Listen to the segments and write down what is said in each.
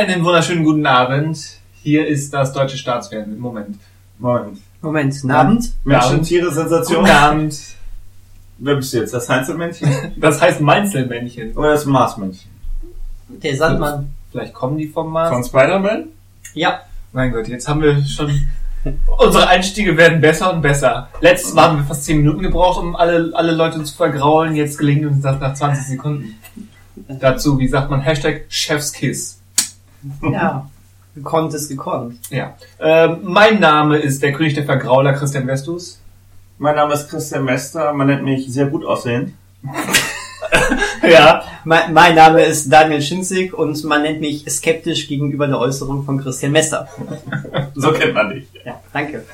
Einen wunderschönen guten Abend. Hier ist das deutsche Staatsfernsehen. Moment. Moment. Moment, guten Abend. Menschen, Abend. Tiere, Sensation. Guten Abend. Wer bist du jetzt? Das Heinzelmännchen Das heißt Mainzelmännchen. oder das Marsmännchen? Der Sandmann. Vielleicht kommen die vom Mars. Von Spider-Man? Ja, Mein Gott, jetzt haben wir schon... Unsere Einstiege werden besser und besser. Letztes Mal haben wir fast 10 Minuten gebraucht, um alle, alle Leute zu vergraulen. Jetzt gelingt uns das nach 20 Sekunden. Dazu, wie sagt man, Hashtag Chefskiss. Ja. Gekonnt ist gekonnt. Ja. Ähm, mein Name ist der König der Vergrauler, Christian Westus. Mein Name ist Christian Mester. Man nennt mich sehr gut aussehend. Ja. Mein, mein Name ist Daniel Schinzig und man nennt mich skeptisch gegenüber der Äußerung von Christian Messer. So kennt man dich. Ja, danke.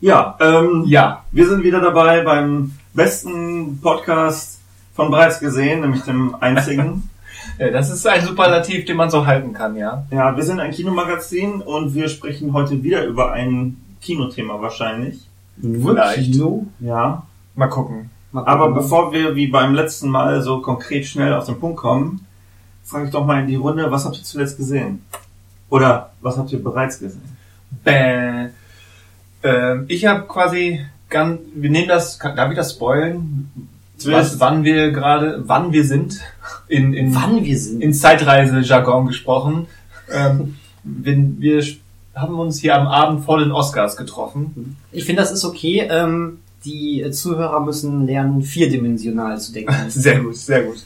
Ja, ähm, Ja. wir sind wieder dabei beim besten Podcast von bereits gesehen, nämlich dem einzigen. Das ist ein Superlativ, den man so halten kann, ja. ja, wir sind ein Kinomagazin und wir sprechen heute wieder über ein Kinothema wahrscheinlich. Vielleicht. Kino? Ja. Mal gucken. Mal Aber gucken. bevor wir wie beim letzten Mal so konkret schnell auf den Punkt kommen, frage ich doch mal in die Runde, was habt ihr zuletzt gesehen? Oder was habt ihr bereits gesehen? Bäh. Ähm, ich habe quasi ganz, wir nehmen das, kann- darf ich das spoilen? Was, wann wir gerade, wann wir sind, in, in, Wann wir sind. in Zeitreise-Jargon gesprochen. Ähm, wenn wir haben uns hier am Abend vor den Oscars getroffen. Ich finde, das ist okay. Ähm, die Zuhörer müssen lernen, vierdimensional zu denken. Sehr gut, sehr gut.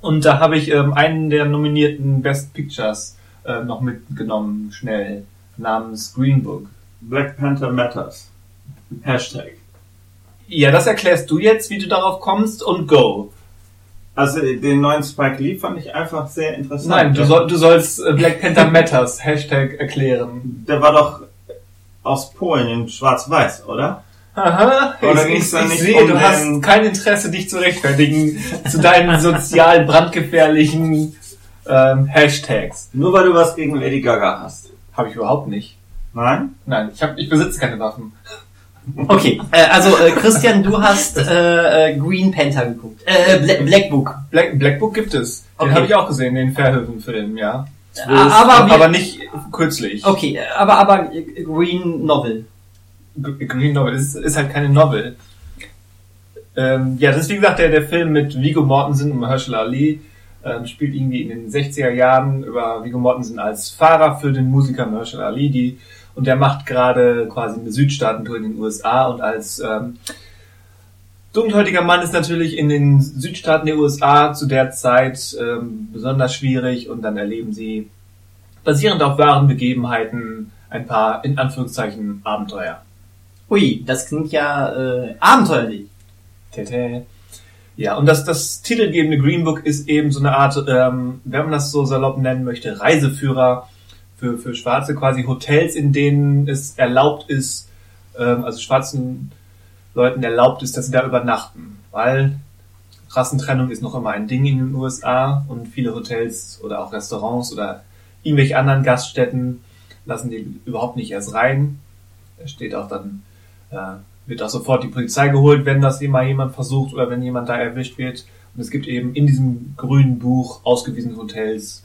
Und da habe ich ähm, einen der nominierten Best Pictures äh, noch mitgenommen, schnell, namens Green Book. Black Panther Matters. Hashtag. Ja, das erklärst du jetzt, wie du darauf kommst und go. Also den neuen Spike Lee fand ich einfach sehr interessant. Nein, du, soll, du sollst äh, Black Panther Matters Hashtag erklären. Der war doch aus Polen in Schwarz-Weiß, oder? Aha, Oder ich, ich, ich nicht sehe, um du hast kein Interesse, dich zu rechtfertigen zu deinen sozial brandgefährlichen ähm, Hashtags. Nur weil du was gegen Lady Gaga hast. Habe ich überhaupt nicht. Nein? Nein, ich, hab, ich besitze keine Waffen. Okay, äh, also äh, Christian, du hast äh, äh, Green Panther geguckt. Äh, Bla Black Book. Black, Black Book gibt es. Den Okay. habe ich auch gesehen, den Verhöfen-Film, ja. Ah, aber wir- aber nicht kürzlich. Okay, äh, aber aber äh, Green Novel. Green Novel, es ist, ist halt keine Novel. Ähm, ja, das ist wie gesagt der, der Film mit Vigo Mortensen und Mahershala Ali. Ähm, spielt irgendwie in den 60er Jahren über Vigo Mortensen als Fahrer für den Musiker Mahershala Ali. Die, und der macht gerade quasi eine Südstaatentour in den USA und als ähm, dunkelhäutiger Mann ist natürlich in den Südstaaten der USA zu der Zeit ähm, besonders schwierig und dann erleben sie basierend auf wahren Begebenheiten ein paar in Anführungszeichen Abenteuer. Ui, das klingt ja äh, abenteuerlich. Tete. Ja, und das, das titelgebende Green Book ist eben so eine Art, ähm, wenn man das so salopp nennen möchte, Reiseführer für, für Schwarze, quasi Hotels, in denen es erlaubt ist, ähm, also schwarzen Leuten erlaubt ist, dass sie da übernachten. Weil Rassentrennung ist noch immer ein Ding in den USA und viele Hotels oder auch Restaurants oder irgendwelche anderen Gaststätten lassen die überhaupt nicht erst rein. Da steht auch dann, äh, wird auch sofort die Polizei geholt, wenn das mal jemand versucht oder wenn jemand da erwischt wird. Und es gibt eben in diesem grünen Buch ausgewiesene Hotels.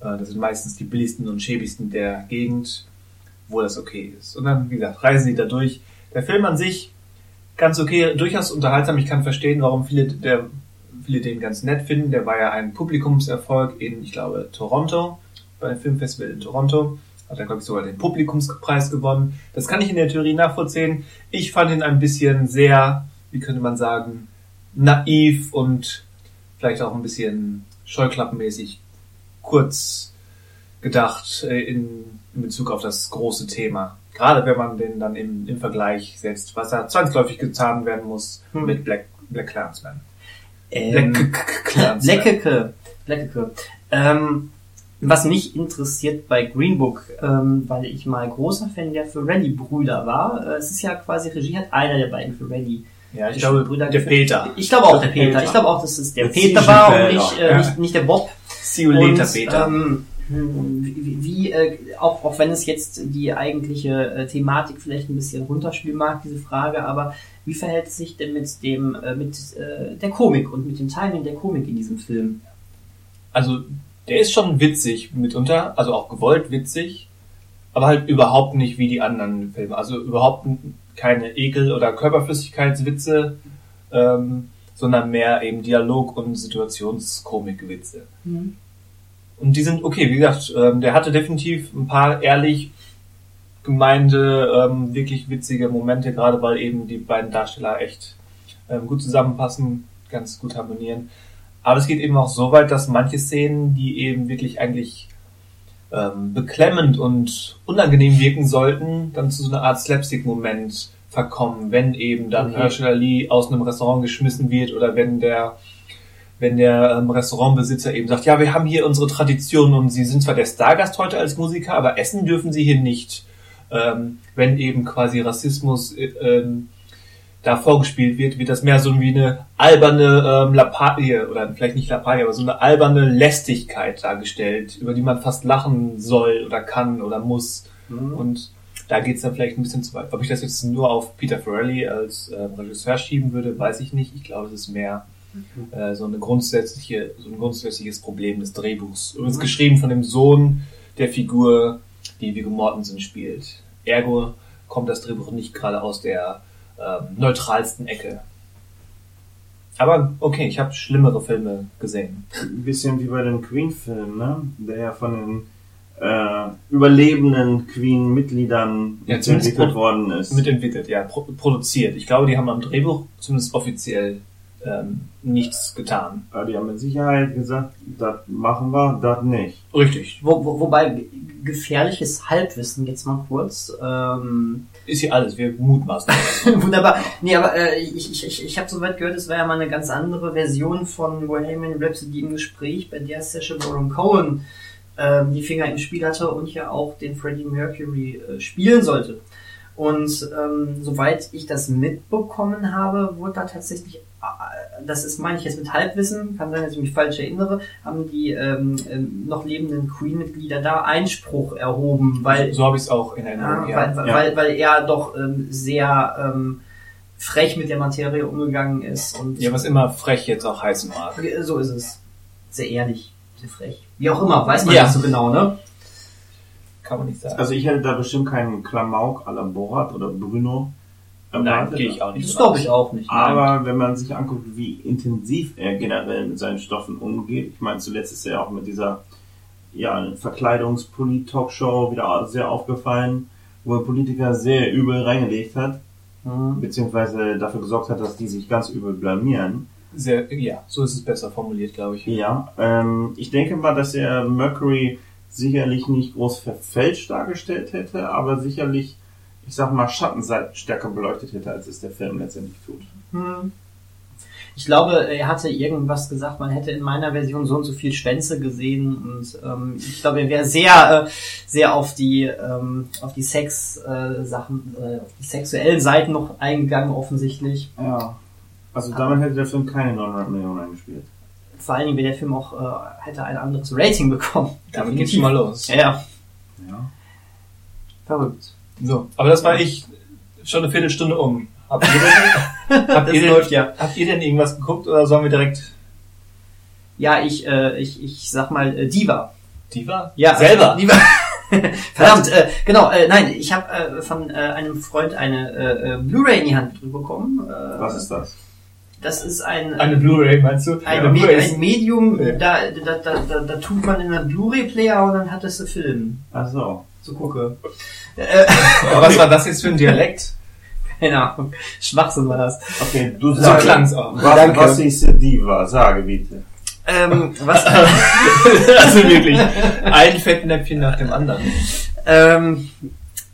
Äh, das sind meistens die billigsten und schäbigsten der Gegend, wo das okay ist. Und dann, wie gesagt, reisen sie da durch. Der Film an sich ganz okay, durchaus unterhaltsam. Ich kann verstehen, warum viele, der, viele den ganz nett finden. Der war ja ein Publikumserfolg in, ich glaube, Toronto, bei einem Filmfestival in Toronto. Hat er, glaube ich, sogar den Publikumspreis gewonnen. Das kann ich in der Theorie nachvollziehen. Ich fand ihn ein bisschen sehr, wie könnte man sagen, naiv und vielleicht auch ein bisschen scheuklappenmäßig kurz gedacht äh, in, in Bezug auf das große Thema. Gerade wenn man den dann im, im Vergleich setzt, was da zwangsläufig getan werden muss Hm. mit Black, Black Clansman. Ähm, Black Clansman. Leckeke. Leckeke. Ähm, was mich interessiert bei Green Book, ähm, weil ich mal großer Fan der Ferrelli-Brüder war, äh, es ist ja quasi Regie hat einer der beiden Ferrelli. Ja, ich glaube, Brüder der. Peter. Ich glaube auch der Peter. Ich glaube auch, dass es der Peter war und nicht, äh, Ja. nicht, nicht der Bob. See you later, Und, Peter. Ähm, wie, wie äh, auch, auch wenn es jetzt die eigentliche äh, Thematik vielleicht ein bisschen runterspielen mag, diese Frage, aber wie verhält es sich denn mit dem, äh, mit äh, der Komik und mit dem Timing der Komik in diesem Film? also der ist schon witzig mitunter, also auch gewollt witzig, aber halt überhaupt nicht wie die anderen Filme. Also überhaupt keine Ekel- oder Körperflüssigkeitswitze, ähm, sondern mehr eben Dialog- und Situationskomik-Witze. Mhm. Und die sind okay, wie gesagt, ähm, der hatte definitiv ein paar ehrlich gemeinte, ähm, wirklich witzige Momente, gerade weil eben die beiden Darsteller echt ähm, gut zusammenpassen, ganz gut harmonieren. Aber es geht eben auch so weit, dass manche Szenen, die eben wirklich eigentlich ähm, beklemmend und unangenehm wirken sollten, dann zu so einer Art Slapstick-Moment verkommen, wenn eben dann Okay. Herschel Ali aus einem Restaurant geschmissen wird oder wenn der wenn der ähm, Restaurantbesitzer eben sagt, ja, wir haben hier unsere Tradition und Sie sind zwar der Stargast heute als Musiker, aber essen dürfen Sie hier nicht. Ähm, wenn eben quasi Rassismus äh, ähm, da vorgespielt wird, wird das mehr so wie eine alberne ähm, Lappalie, oder vielleicht nicht Lappalie, aber so eine alberne Lästigkeit dargestellt, über die man fast lachen soll oder kann oder muss. Mhm. Und da geht's dann vielleicht ein bisschen zu weit. Ob ich das jetzt nur auf Peter Farrelly als ähm, Regisseur schieben würde, weiß ich nicht. Ich glaube, es ist mehr äh, so eine grundsätzliche, so ein grundsätzliches Problem des Drehbuchs. Übrigens Mhm. geschrieben von dem Sohn der Figur, die Viggo Mortensen spielt. Ergo kommt das Drehbuch nicht gerade aus der ähm, neutralsten Ecke. Aber okay, ich habe schlimmere Filme gesehen. Ein bisschen wie bei dem Queen-Film, ne? Der ja von den äh, überlebenden Queen-Mitgliedern Ja, entwickelt worden ist. Mitentwickelt, ja, pro produziert. Ich glaube, die haben am Drehbuch zumindest offiziell ähm, nichts getan. Aber die haben mit Sicherheit gesagt, das machen wir, das nicht. Richtig. Wo, wo, wobei ge- gefährliches Halbwissen jetzt mal kurz. Ähm, Ist hier alles, wir mutmaßen. wunderbar. Nee, aber äh, ich, ich, ich, ich habe soweit gehört, es war ja mal eine ganz andere Version von Bohemian Rhapsody im Gespräch, bei der Sacha Baron Cohen ähm, die Finger im Spiel hatte und ja auch den Freddie Mercury äh, spielen sollte. Und ähm, soweit ich das mitbekommen habe, wurde da tatsächlich, äh, das ist, meine ich jetzt mit Halbwissen, kann sein, dass ich mich falsch erinnere, haben die ähm, ähm, noch lebenden Queen-Mitglieder da Einspruch erhoben, weil so habe ich es auch in ja, Erinnerung. Ja, weil, weil, Ja. weil, weil er doch ähm, sehr ähm, frech mit der Materie umgegangen ist und ja, was immer frech jetzt auch heißen mag. so ist es. Sehr ehrlich, sehr frech. Wie auch immer, weiß man Ja. nicht so genau, ne? Kann man nicht sagen. Also ich hätte da bestimmt keinen Klamauk à la Borat oder Bruno. Nein, gehe ich auch nicht. Das glaube ich auch nicht. nein. Aber wenn man sich anguckt, wie intensiv er generell mit seinen Stoffen umgeht, ich meine, zuletzt ist er auch mit dieser ja, Verkleidungspolit-Talkshow wieder sehr aufgefallen, wo er Politiker sehr übel reingelegt hat, Mhm. beziehungsweise dafür gesorgt hat, dass die sich ganz übel blamieren. Sehr, ja, so ist es besser formuliert, glaube ich. Ja, ähm, ich denke mal, dass er Mercury sicherlich nicht groß verfälscht dargestellt hätte, aber sicherlich, ich sag mal, Schattenseiten stärker beleuchtet hätte, als es der Film letztendlich tut. Hm. Ich glaube, er hatte irgendwas gesagt, man hätte in meiner Version so und so viel Schwänze gesehen und ähm, ich glaube, er wäre sehr, äh, sehr auf die, ähm, auf die Sex äh, Sachen, äh, auf die sexuellen Seiten noch eingegangen offensichtlich. Ja. Also damit hätte der Film keine 900 Millionen eingespielt. Vor allen Dingen wäre der Film auch äh, hätte ein anderes Rating bekommen. Damit geht's schon mal los. Ja, ja. Ja. verrückt. So, aber das war ich schon eine Viertelstunde um. Habt ihr denn, habt ihr läuft denn, ja. habt ihr denn irgendwas geguckt oder sollen wir direkt Ja, ich, äh, ich, ich sag mal äh, Diva. Diva? Ja, Selber? äh, Diva. Verdammt, äh, genau, äh, nein, ich habe äh, von äh, einem Freund eine äh, äh, Blu-ray in die Hand bekommen. Äh, Was ist das? Das ist ein, Eine Blu-ray, meinst du? ein, Ja, Me ein Medium, Ja. da, da, da, da, da tut man in einen Blu-ray-Player und dann hat es einen Film. Ach so. So gucke. Äh, Aber was war das jetzt für ein Dialekt? keine Ahnung. Schwachsinn war das. Okay, du So sagst. klang's auch. Was, Danke. was ist Diva? Sage bitte. Ähm, was, also wirklich. Ein Fettnäpfchen nach dem anderen. ähm,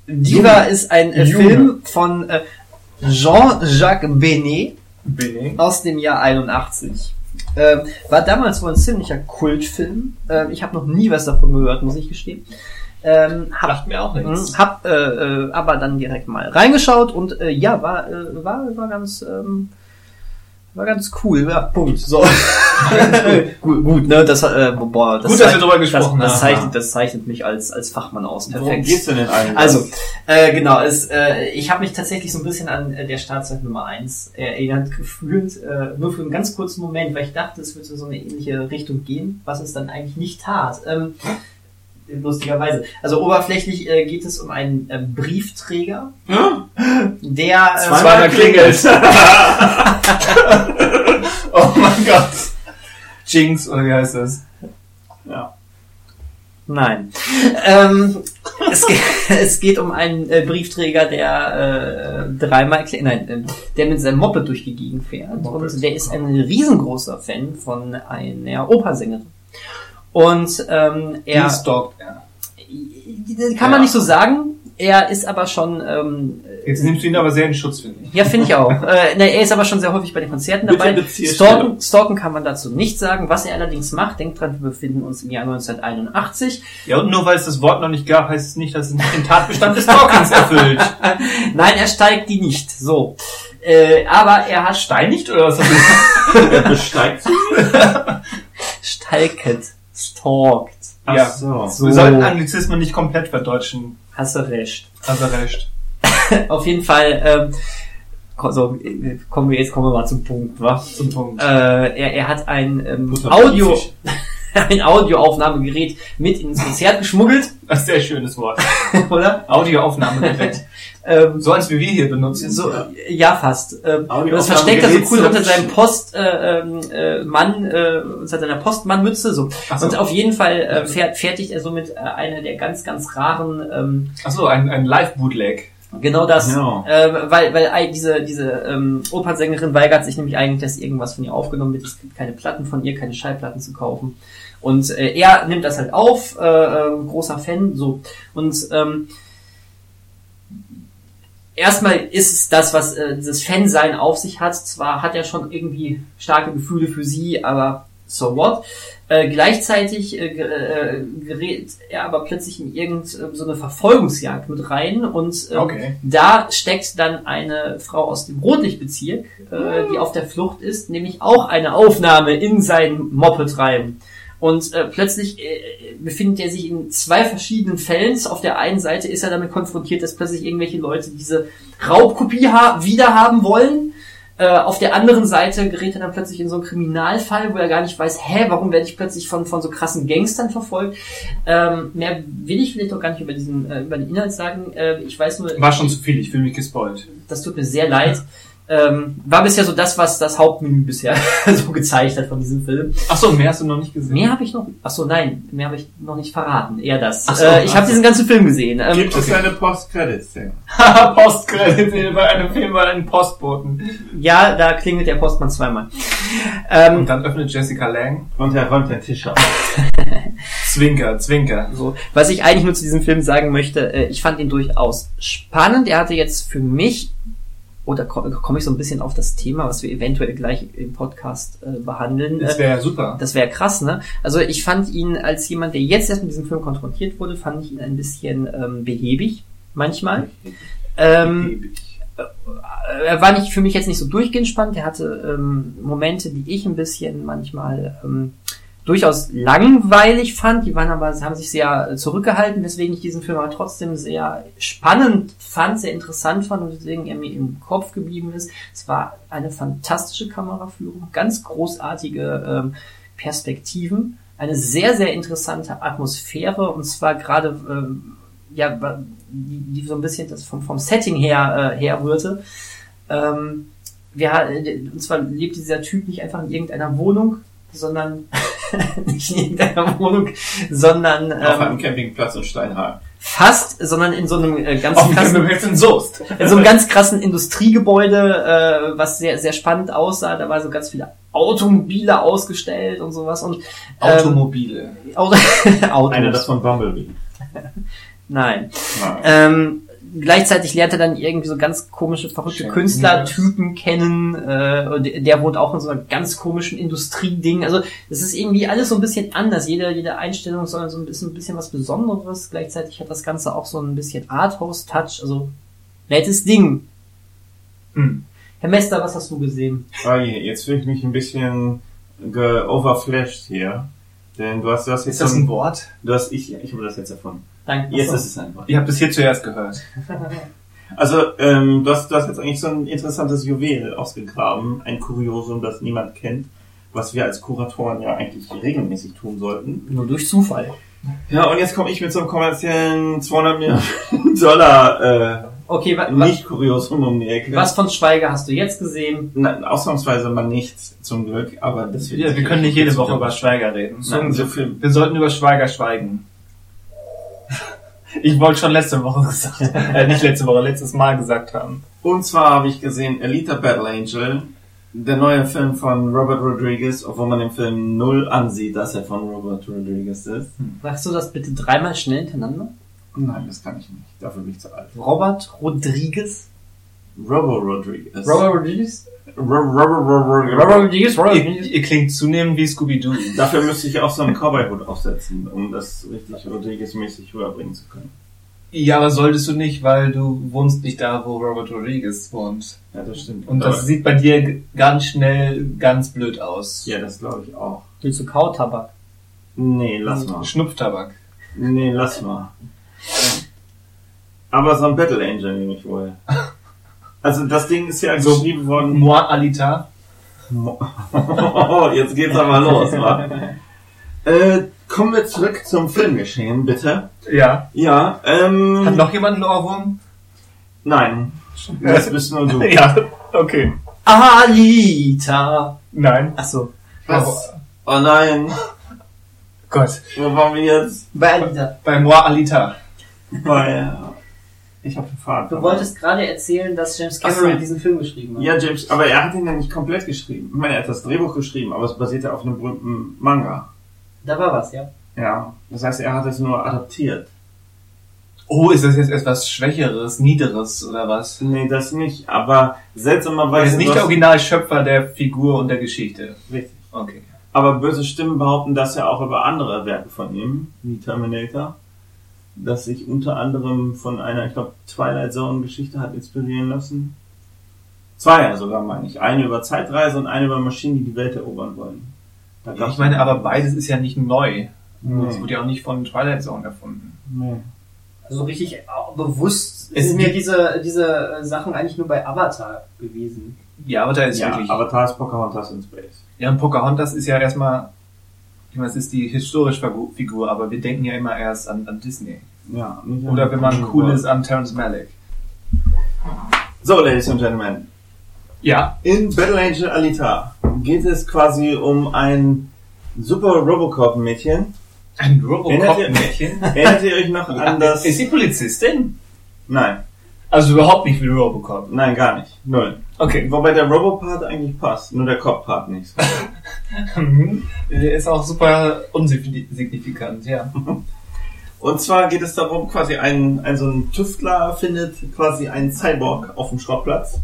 Diva ist ein äh. Film von äh, Jean-Jacques Benet. Bin ich. aus dem Jahr 81. Ähm, war damals wohl ein ziemlicher Kultfilm. Ähm, ich habe noch nie was davon gehört, muss ich gestehen. Ähm, hab, Macht mir auch nichts. mh, hab äh, äh, aber dann direkt mal reingeschaut und äh, ja, war, äh, war, war ganz, ähm, War ganz cool, ja, Punkt. So. gut, gut, ne, das, äh, boah, das Gut, dass wir drüber gesprochen das, das haben. zeichnet, das zeichnet mich als, als Fachmann aus. Worum Perfekt. geht's denn in einem? Also, äh, genau, es, äh, ich habe mich tatsächlich so ein bisschen an äh, der Startzeit Nummer 1 erinnert gefühlt, äh, nur für einen ganz kurzen Moment, weil ich dachte, es würde so eine ähnliche Richtung gehen, was es dann eigentlich nicht tat. Ähm, lustigerweise. Also oberflächlich äh, geht es um einen äh, Briefträger, Hm? der äh, Zweimal klingelt. oh mein Gott. Jinx, oder wie heißt das? Ja. Nein. Ähm, es, geht, es geht um einen äh, Briefträger, der äh, dreimal, nein, äh, der mit seinem Moped durch die Gegend fährt. Moped. Und der ist ein riesengroßer Fan von einer Opersängerin. Und ähm, er Die stalkt er. kann man Ja. nicht so sagen. Er ist aber schon, ähm, Jetzt nimmst du ihn aber sehr in Schutz, finde ich. ja, finde ich auch. äh, ne, er ist aber schon sehr häufig bei den Konzerten dabei. Stalken, stalken kann man dazu nicht sagen. Was er allerdings macht, denkt dran, wir befinden uns im Jahr 1981. Ja, und nur weil es das Wort noch nicht gab, heißt es nicht, dass es nicht den Tatbestand des Stalkings erfüllt. Nein, er steigt die nicht. So. Äh, aber er hat Steinigt oder was? Er besteigt sie? stalket, stalkt. Ach Ja. so. So. Wir sollten Anglizismen nicht komplett verdeutschen. Hast du recht. Also recht. Auf jeden Fall, ähm, so, äh, kommen wir jetzt kommen wir mal zum Punkt, wa? Zum Punkt. Äh, er, er hat ein ähm, Audio, ein Audioaufnahmegerät mit ins Konzert geschmuggelt, ein sehr schönes Wort. oder? Audioaufnahmegerät. Ähm, So als wie wir hier benutzen. so, ja, fast. Ähm, das versteckt er so cool unter seinem Sch- Post äh, ähm, äh, Mann, äh, unter seiner Postmannmütze. So. So. Und auf jeden Fall äh, fährt, fertigt er somit äh, eine der ganz, ganz raren ähm, Achso, ein, ein Live-Bootleg. Genau das, Ja. äh, weil, weil ei- diese, diese ähm, Opernsängerin weigert sich nämlich eigentlich, dass irgendwas von ihr aufgenommen wird. Es gibt keine Platten von ihr, keine Schallplatten zu kaufen. Und äh, er nimmt das halt auf, äh, äh, großer Fan, so. Und ähm, erstmal ist es das, was äh, dieses Fansein auf sich hat. Zwar hat er schon irgendwie starke Gefühle für sie, aber so what? Äh, gleichzeitig äh, äh, gerät er aber plötzlich in irgendeine so eine Verfolgungsjagd mit rein und ähm, Okay. da steckt dann eine Frau aus dem Rotlichtbezirk, äh, die auf der Flucht ist, nämlich auch eine Aufnahme in sein Moped rein. Und äh, plötzlich äh, befindet er sich in zwei verschiedenen Fällen. Auf der einen Seite ist er damit konfrontiert, dass plötzlich irgendwelche Leute diese Raubkopie ha wieder haben wollen. Äh, auf der anderen Seite gerät er dann plötzlich in so einen Kriminalfall, wo er gar nicht weiß, hä, warum werde ich plötzlich von, von so krassen Gangstern verfolgt. Ähm, mehr will ich vielleicht auch gar nicht über diesen äh, über den Inhalt sagen. Äh, ich weiß nur, War schon zu viel, ich fühle mich gespoilt. das tut mir sehr leid. Ähm, war bisher so das, was das Hauptmenü bisher so gezeigt hat von diesem Film. Achso, mehr hast du noch nicht gesehen. Mehr habe ich noch. Ach so, nein, mehr habe ich noch nicht verraten. Eher das. Ach so, äh, ich ach habe so. diesen ganzen Film gesehen. Ähm, Gibt es eine Post-Credit-Szene? Postkredit bei einem Film bei einem Postboten. ja, da klingelt der Postmann zweimal. Ähm, Und dann öffnet Jessica Lang. Und er räumt den Tisch auf. Zwinker, Zwinker. so, was ich eigentlich nur zu diesem Film sagen möchte, äh, ich fand ihn durchaus spannend. Er hatte jetzt für mich oder komme komm ich so ein bisschen auf das Thema, was wir eventuell gleich im Podcast äh, behandeln. Das Äh, wäre ja super. Das wäre krass, ne? Also ich fand ihn als jemand, der jetzt erst mit diesem Film konfrontiert wurde, fand ich ihn ein bisschen ähm, behäbig, manchmal. Ähm, äh, er war nicht für mich jetzt nicht so durchgehend spannend. Er hatte ähm, Momente, die ich ein bisschen manchmal ähm, durchaus langweilig fand. Die waren aber, haben sich sehr äh, zurückgehalten, weswegen ich diesen Film aber trotzdem sehr spannend fand, sehr interessant fand und deswegen er mir im Kopf geblieben ist. Es war eine fantastische Kameraführung, ganz großartige ähm, Perspektiven, eine sehr, sehr interessante Atmosphäre und zwar gerade ähm, ja, die, die so ein bisschen das vom, vom Setting her äh, herrührte. Ähm, wir, äh, und zwar lebt dieser Typ nicht einfach in irgendeiner Wohnung, sondern nicht in irgendeiner Wohnung, sondern Auf einem ähm, Campingplatz in Steinhagen. fast, sondern in so einem äh, ganz Auf krassen, in Soest. in so einem ganz krassen Industriegebäude, äh, was sehr, sehr spannend aussah. Da war so ganz viele Automobile ausgestellt und sowas und ähm, Automobile. Auto Autos. Einer das von Bumblebee. Nein. Nein. Ähm, gleichzeitig lernt er dann irgendwie so ganz komische, verrückte Schön. Künstlertypen kennen. Äh, und der, wohnt auch in so einer ganz komischen Industrieding. Also das ist irgendwie alles so ein bisschen anders. Jede, jede Einstellung soll so ein bisschen, ein bisschen was Besonderes. Gleichzeitig hat das Ganze auch so ein bisschen Arthouse-Touch. Also nettes Ding. Hm. Herr Mester, was hast du gesehen? Oh je, jetzt fühle ich mich ein bisschen overflashed hier. Denn du hast das jetzt Ist das ein Wort? Du hast, ich, ich habe das jetzt erfunden. Danke. Jetzt ist es ein Wort. Ihr habt es hier zuerst gehört. Also, ähm, du, hast, du hast jetzt eigentlich so ein interessantes Juwel ausgegraben, ein Kuriosum, das niemand kennt, was wir als Kuratoren ja eigentlich regelmäßig tun sollten. Nur durch Zufall. Ja, und jetzt komme ich mit so einem kommerziellen 200 Millionen Dollar Okay, wa äh, wa Nicht-Kuriosum um die Ecke. was von Schweiger hast du jetzt gesehen? Na, ausnahmsweise mal nichts, zum Glück, aber das wird Ja, wir können nicht jede Woche über Schweiger reden. Nein, so viel. Wir sollten über Schweiger schweigen. Ich wollte schon letzte Woche gesagt, äh, nicht letzte Woche, letztes Mal gesagt haben. Und zwar habe ich gesehen Elita Battle Angel, der neue Film von Robert Rodriguez, obwohl man im Film null ansieht, dass er von Robert Rodriguez ist. Sagst du das bitte dreimal schnell hintereinander? Nein, das kann ich nicht. Dafür bin ich zu alt. Robert Rodriguez? Robo Rodriguez. Robert Rodriguez? Ro- Robo Rodriguez. Robert Rodriguez? Robert Ihr, Rodriguez? ihr klingt zunehmend wie Scooby-Doo. Dafür müsste ich auch so einen Cowboy-Hut aufsetzen, um das richtig Rodriguez-mäßig rüberbringen zu können. Ja, aber solltest du nicht, weil du wohnst nicht da, wo Robert Rodriguez wohnt. Ja, das stimmt. Und Aber- das sieht bei dir ganz schnell ganz blöd aus. ja, das glaube ich auch. Willst du Kautabak? Nee, lass mal. Schnupftabak. Nee, lass mal. Aber so ein Battle Angel nehme ich wohl. Also das Ding ist ja So- geschrieben worden. Moi Alita. Jetzt geht's aber los, wa? Äh, kommen wir zurück zum Filmgeschehen, bitte. Ja. Ja, ähm. Hat noch jemand einen Ohrwurm? Nein. Das bist nur du. Ja, okay. Alita! Nein. Achso, Was? Oh nein. Gott. Wo waren wir jetzt? bei Alita. Bei Moi Alita. Bei. Ich habe den Faden. Du wolltest gerade erzählen, dass James Cameron so. diesen Film geschrieben hat. Ja, James, aber er hat ihn ja nicht komplett geschrieben. Ich meine, er hat das Drehbuch geschrieben, aber es basiert ja auf einem berühmten Manga. Da war was, ja. Ja. Das heißt, er hat es nur adaptiert. Oh, ist das jetzt etwas Schwächeres, Niederes oder was? Nee, das nicht. Aber Er seltsamerweise. ist nicht der Originalschöpfer der Figur und der Geschichte. Richtig. Okay. Aber böse Stimmen behaupten das ja auch über andere Werke von ihm, wie Terminator, das sich unter anderem von einer, ich glaube, Twilight Zone Geschichte hat inspirieren lassen. Zwei ja sogar, meine ich. Eine über Zeitreise und eine über Maschinen, die die Welt erobern wollen. Da gab's- Ich meine, aber beides ist ja nicht neu. Nee. Das wurde ja auch nicht von Twilight Zone erfunden. Nee. Also richtig bewusst Es sind mir gibt- diese, diese äh, Sachen eigentlich nur bei Avatar gewesen. Ja, da ist Ja, wirklich. Avatar ist Pocahontas in Space. ja, und Pocahontas ist ja erstmal. Ich meine, es ist die historische Figu- Figur, aber wir denken ja immer erst an, an Disney. Ja, Oder wenn man cool ist, an Terrence Malick. So, Ladies and Gentlemen. Ja. In Battle Angel Alita geht es quasi um ein super Robocop-Mädchen. Ein Erinnert Robocop-Mädchen. Erinnert ihr euch noch an das... Ist sie Polizistin? Nein, Also überhaupt nicht wie Robocop. nein, gar nicht. Null. Okay. Wobei der Robopart eigentlich passt, nur der Cop-Part nicht. Mhm. Der ist auch super unsignifikant, ja. Und zwar geht es darum, quasi ein, ein so ein Tüftler findet quasi einen Cyborg auf dem Schrottplatz.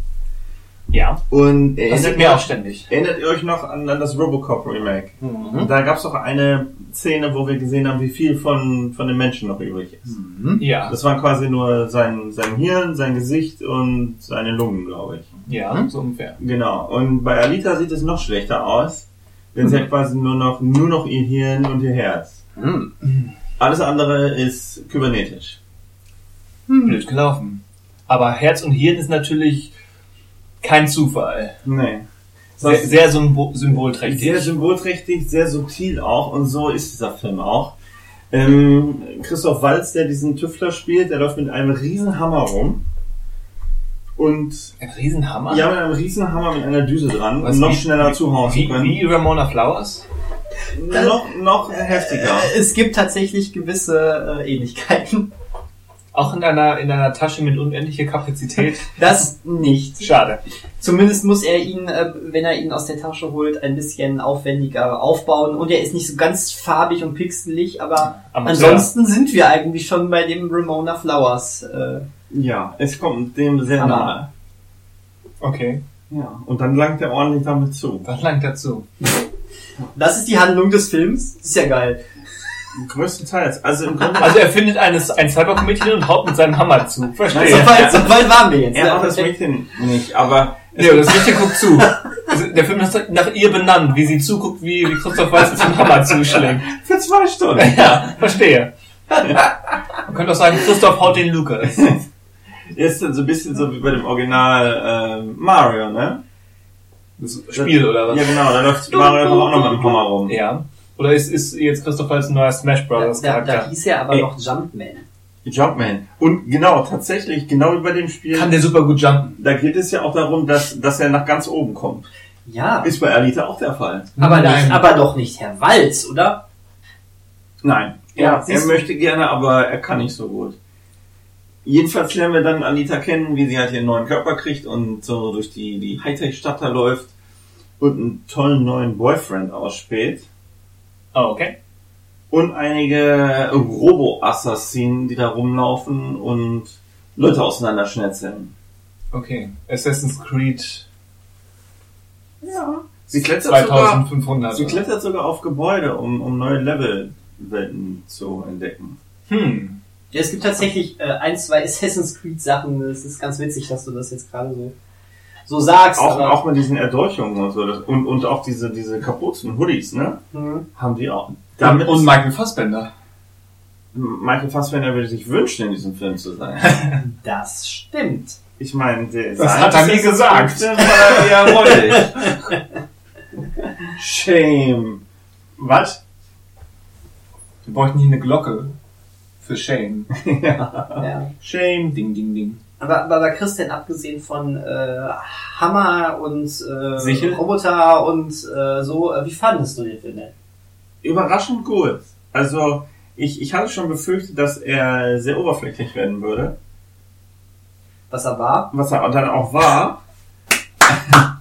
Ja. Und Das erinnert, ihr, mir auch ständig. erinnert ihr euch noch an, an das Robocop Remake? Mhm. Da gab es doch eine Szene, wo wir gesehen haben, wie viel von, von dem Menschen noch übrig ist. Ja. Das waren quasi nur sein, sein Hirn, sein Gesicht und seine Lungen, glaube ich. Ja, so ungefähr. Genau. Und bei Alita sieht es noch schlechter aus, denn sie hat quasi nur noch, nur noch ihr Hirn und ihr Herz. Hm. Alles andere ist kybernetisch. Blöd gelaufen. Aber Herz und Hirn ist natürlich kein Zufall. Nee. Sehr, sehr symbo symbolträchtig. Sehr symbolträchtig, sehr subtil auch und so ist dieser Film auch. Ähm, Christoph Walz, der diesen Tüftler spielt, der läuft mit einem riesen Hammer rum und Ein Riesenhammer. ja, mit einem riesen Hammer mit einer Düse dran, Was, um noch wie- schneller zuhauen zu wie, können. wie Ramona Flowers? Noch, noch heftiger. Äh, Es gibt tatsächlich gewisse äh, Ähnlichkeiten. Auch in einer, in einer Tasche mit unendlicher Kapazität. Das nicht. Schade. Zumindest muss er ihn, äh, wenn er ihn aus der Tasche holt, ein bisschen aufwendiger aufbauen. Und er ist nicht so ganz farbig und pixelig, aber Amateur. ansonsten sind wir eigentlich schon bei dem Ramona Flowers. Äh, Ja, es kommt dem sehr Hammer. nahe. Okay, Ja, und dann langt er ordentlich damit zu. das langt dazu. das ist die Handlung des Films. Das ist ja geil. Größtenteils. Also im Grunde, Also er findet eines, ein Cyborg-Mädchen und haut mit seinem Hammer zu. Verstehe. So weit, so weit waren wir jetzt. er Ja, hat das. Mädchen nicht, aber Nee, das Mädchen guckt zu. Also, Der Film ist nach ihr benannt, wie sie zuguckt, wie, wie Christoph mit dem Hammer zuschlägt. Für zwei Stunden. Ja, verstehe. Man könnte auch sagen, Christoph haut den Lukas. Ist dann so ein bisschen so wie bei dem Original ähm, Mario, ne? Das Spiel oder was? Ja, genau, da läuft Mario auch noch mit dem Hammer rum. Ja. Oder ist, ist jetzt Christoph ein neuer Smash Da, Bros. da, da Charakter? hieß er aber Ey. noch Jumpman. Jumpman. Und genau, tatsächlich, genau wie bei dem Spiel, Kann der super gut jumpen. da geht es ja auch darum, dass, dass er nach ganz oben kommt. Ja, Ist bei Alita auch der Fall. aber, Nein. nicht, aber doch nicht Herr Walz, oder? Nein. Ja, er, er möchte gerne, aber er kann nicht so gut. Jedenfalls lernen wir dann Alita kennen, wie sie halt ihren neuen Körper kriegt und so durch die, die Hightech-Stadt da läuft und einen tollen neuen Boyfriend ausspäht. Oh, okay. Und einige Robo-Assassinen, die da rumlaufen und Leute auseinanderschnetzeln. Okay. Assassin's Creed Ja. Sie klettert, sogar, 2500. sie klettert sogar auf Gebäude, um, um neue Levelwelten zu entdecken. Hm. Ja, es gibt tatsächlich äh, ein, zwei Assassin's Creed Sachen. Es ist ganz witzig, dass du das jetzt gerade so, so sagst. Auch, aber, auch mit diesen Erdolchungen und so. Das, und, und auch diese, diese kaputten Hoodies, ne? Hm. Haben die auch. Damit und Michael Fassbender. Michael Fassbender würde sich wünschen, in diesem Film zu sein. Das stimmt. Ich meine, der Das hat er nie gesagt. Creed-Film war eher räudig. Shame. Was? Wir bräuchten hier eine Glocke. Für Shame. Ja. Shame. Ding, ding, ding. Aber, aber bei Christian, abgesehen von äh, Hammer und äh, Sichel? Roboter und äh, so, äh, wie fandest du den Film denn? Überraschend gut. Also, ich, ich hatte schon befürchtet, dass er sehr oberflächlich werden würde. Was er war? was er dann auch war.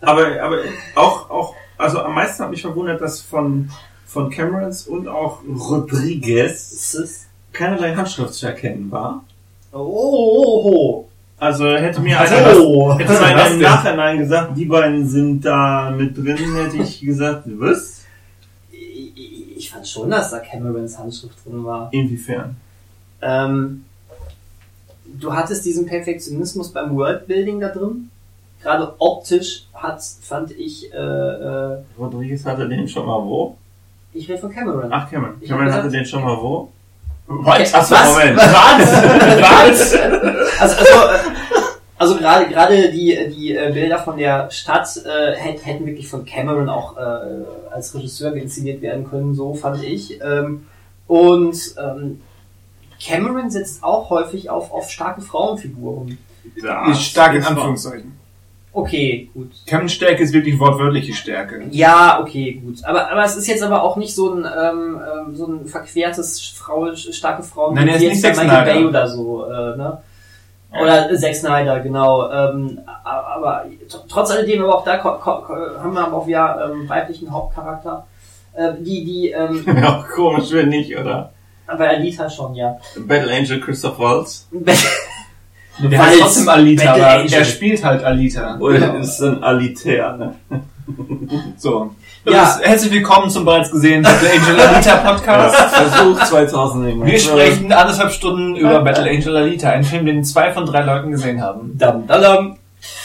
aber, aber auch, auch, also am meisten hat mich verwundert, dass von, von Camerons und auch Rodriguez keinerlei Handschrift zu erkennen war. Oh, oh, oh. Also hätte mir Also einer, Oh. hätte mir im? Nachhinein gesagt, die beiden sind da mit drin, hätte ich gesagt, was? Ich, ich fand schon, dass da Camerons Handschrift drin war. Inwiefern? Ähm, du hattest diesen Perfektionismus beim Worldbuilding da drin. Gerade optisch hat, fand ich, äh, äh, Rodriguez hatte den schon mal wo? ich rede von Cameron. Ach, Cameron. Ich Cameron gesagt- hatte den schon mal wo? Was? Achso, Was? Moment. Was? Also, also, äh, also gerade gerade die die äh, Bilder von der Stadt äh, hätt- hätten wirklich von Cameron auch äh, als Regisseur inszeniert werden können, so fand ich. Ähm, und ähm, Cameron setzt auch häufig auf auf starke Frauenfiguren. Ist stark in. Anführungszeichen. Okay, gut. Kevin Stärke ist wirklich wortwörtliche Stärke. Ja, okay, gut. Aber, aber es ist jetzt aber auch nicht so ein, ähm, ähm, so ein verquertes Frau, starke Frauen Nein, er ist nicht Zack Michael. Bay oder so, äh, ne? Oder Zack Snyder, genau. Ähm, aber tr- trotz alledem, aber auch da haben wir aber auch wieder ähm, weiblichen Hauptcharakter. Äh, die, die, ähm, auch komisch, wenn nicht, oder? bei Alita schon, ja. Battle Angel Christoph Waltz. Der heißt trotzdem Alita, Battle aber Angel. er spielt halt Alita. Oder ist ein Alitair, ne? So. Ja. Ja. Herzlich willkommen zum bereits gesehenen Battle Angel Alita Podcast. Versuch 2000 Wir sprechen anderthalb Stunden über Battle Angel Alita, einen Film, den zwei von drei Leuten gesehen haben. Dam, dam,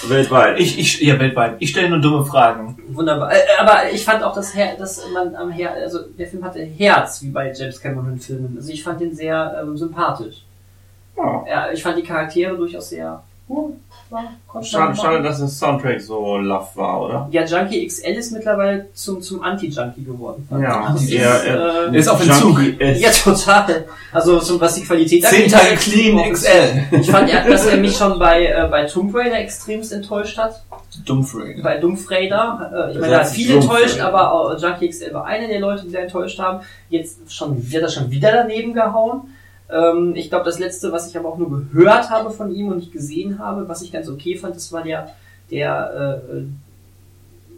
weltweit. Ich, ich, ja, weltweit. Ich stelle nur dumme Fragen. Wunderbar. Äh, aber ich fand auch, dass, Her dass man am Her also der Film hatte Herz, wie bei James Cameron Filmen. Also ich fand den sehr ähm, sympathisch. Ja. Ja, ich fand die Charaktere durchaus sehr. Oh, war, konnte Schade, schade, dass das Soundtrack so love war, oder? Ja, Junkie XL ist mittlerweile zum, zum Anti-Junkie geworden. Ja, Also er- ist, er- äh, Ist auf Entzug. Ja, total. Also zum, was die Qualität Zehn angeht, Tage ist Clean XL. Ich fand, ja, dass er mich schon bei, äh, bei Tomb Raider extremst enttäuscht hat. Dummfrey. Bei Dumpf Raider. Äh, ich meine, er hat viele Dumpf enttäuscht, Raider. aber auch Junkie XL war einer der Leute, die da enttäuscht haben. Jetzt schon, wird er schon wieder daneben gehauen. Ähm, ich glaube, das letzte, was ich aber auch nur gehört habe von ihm und nicht gesehen habe, was ich ganz okay fand, das war der, der, äh, äh,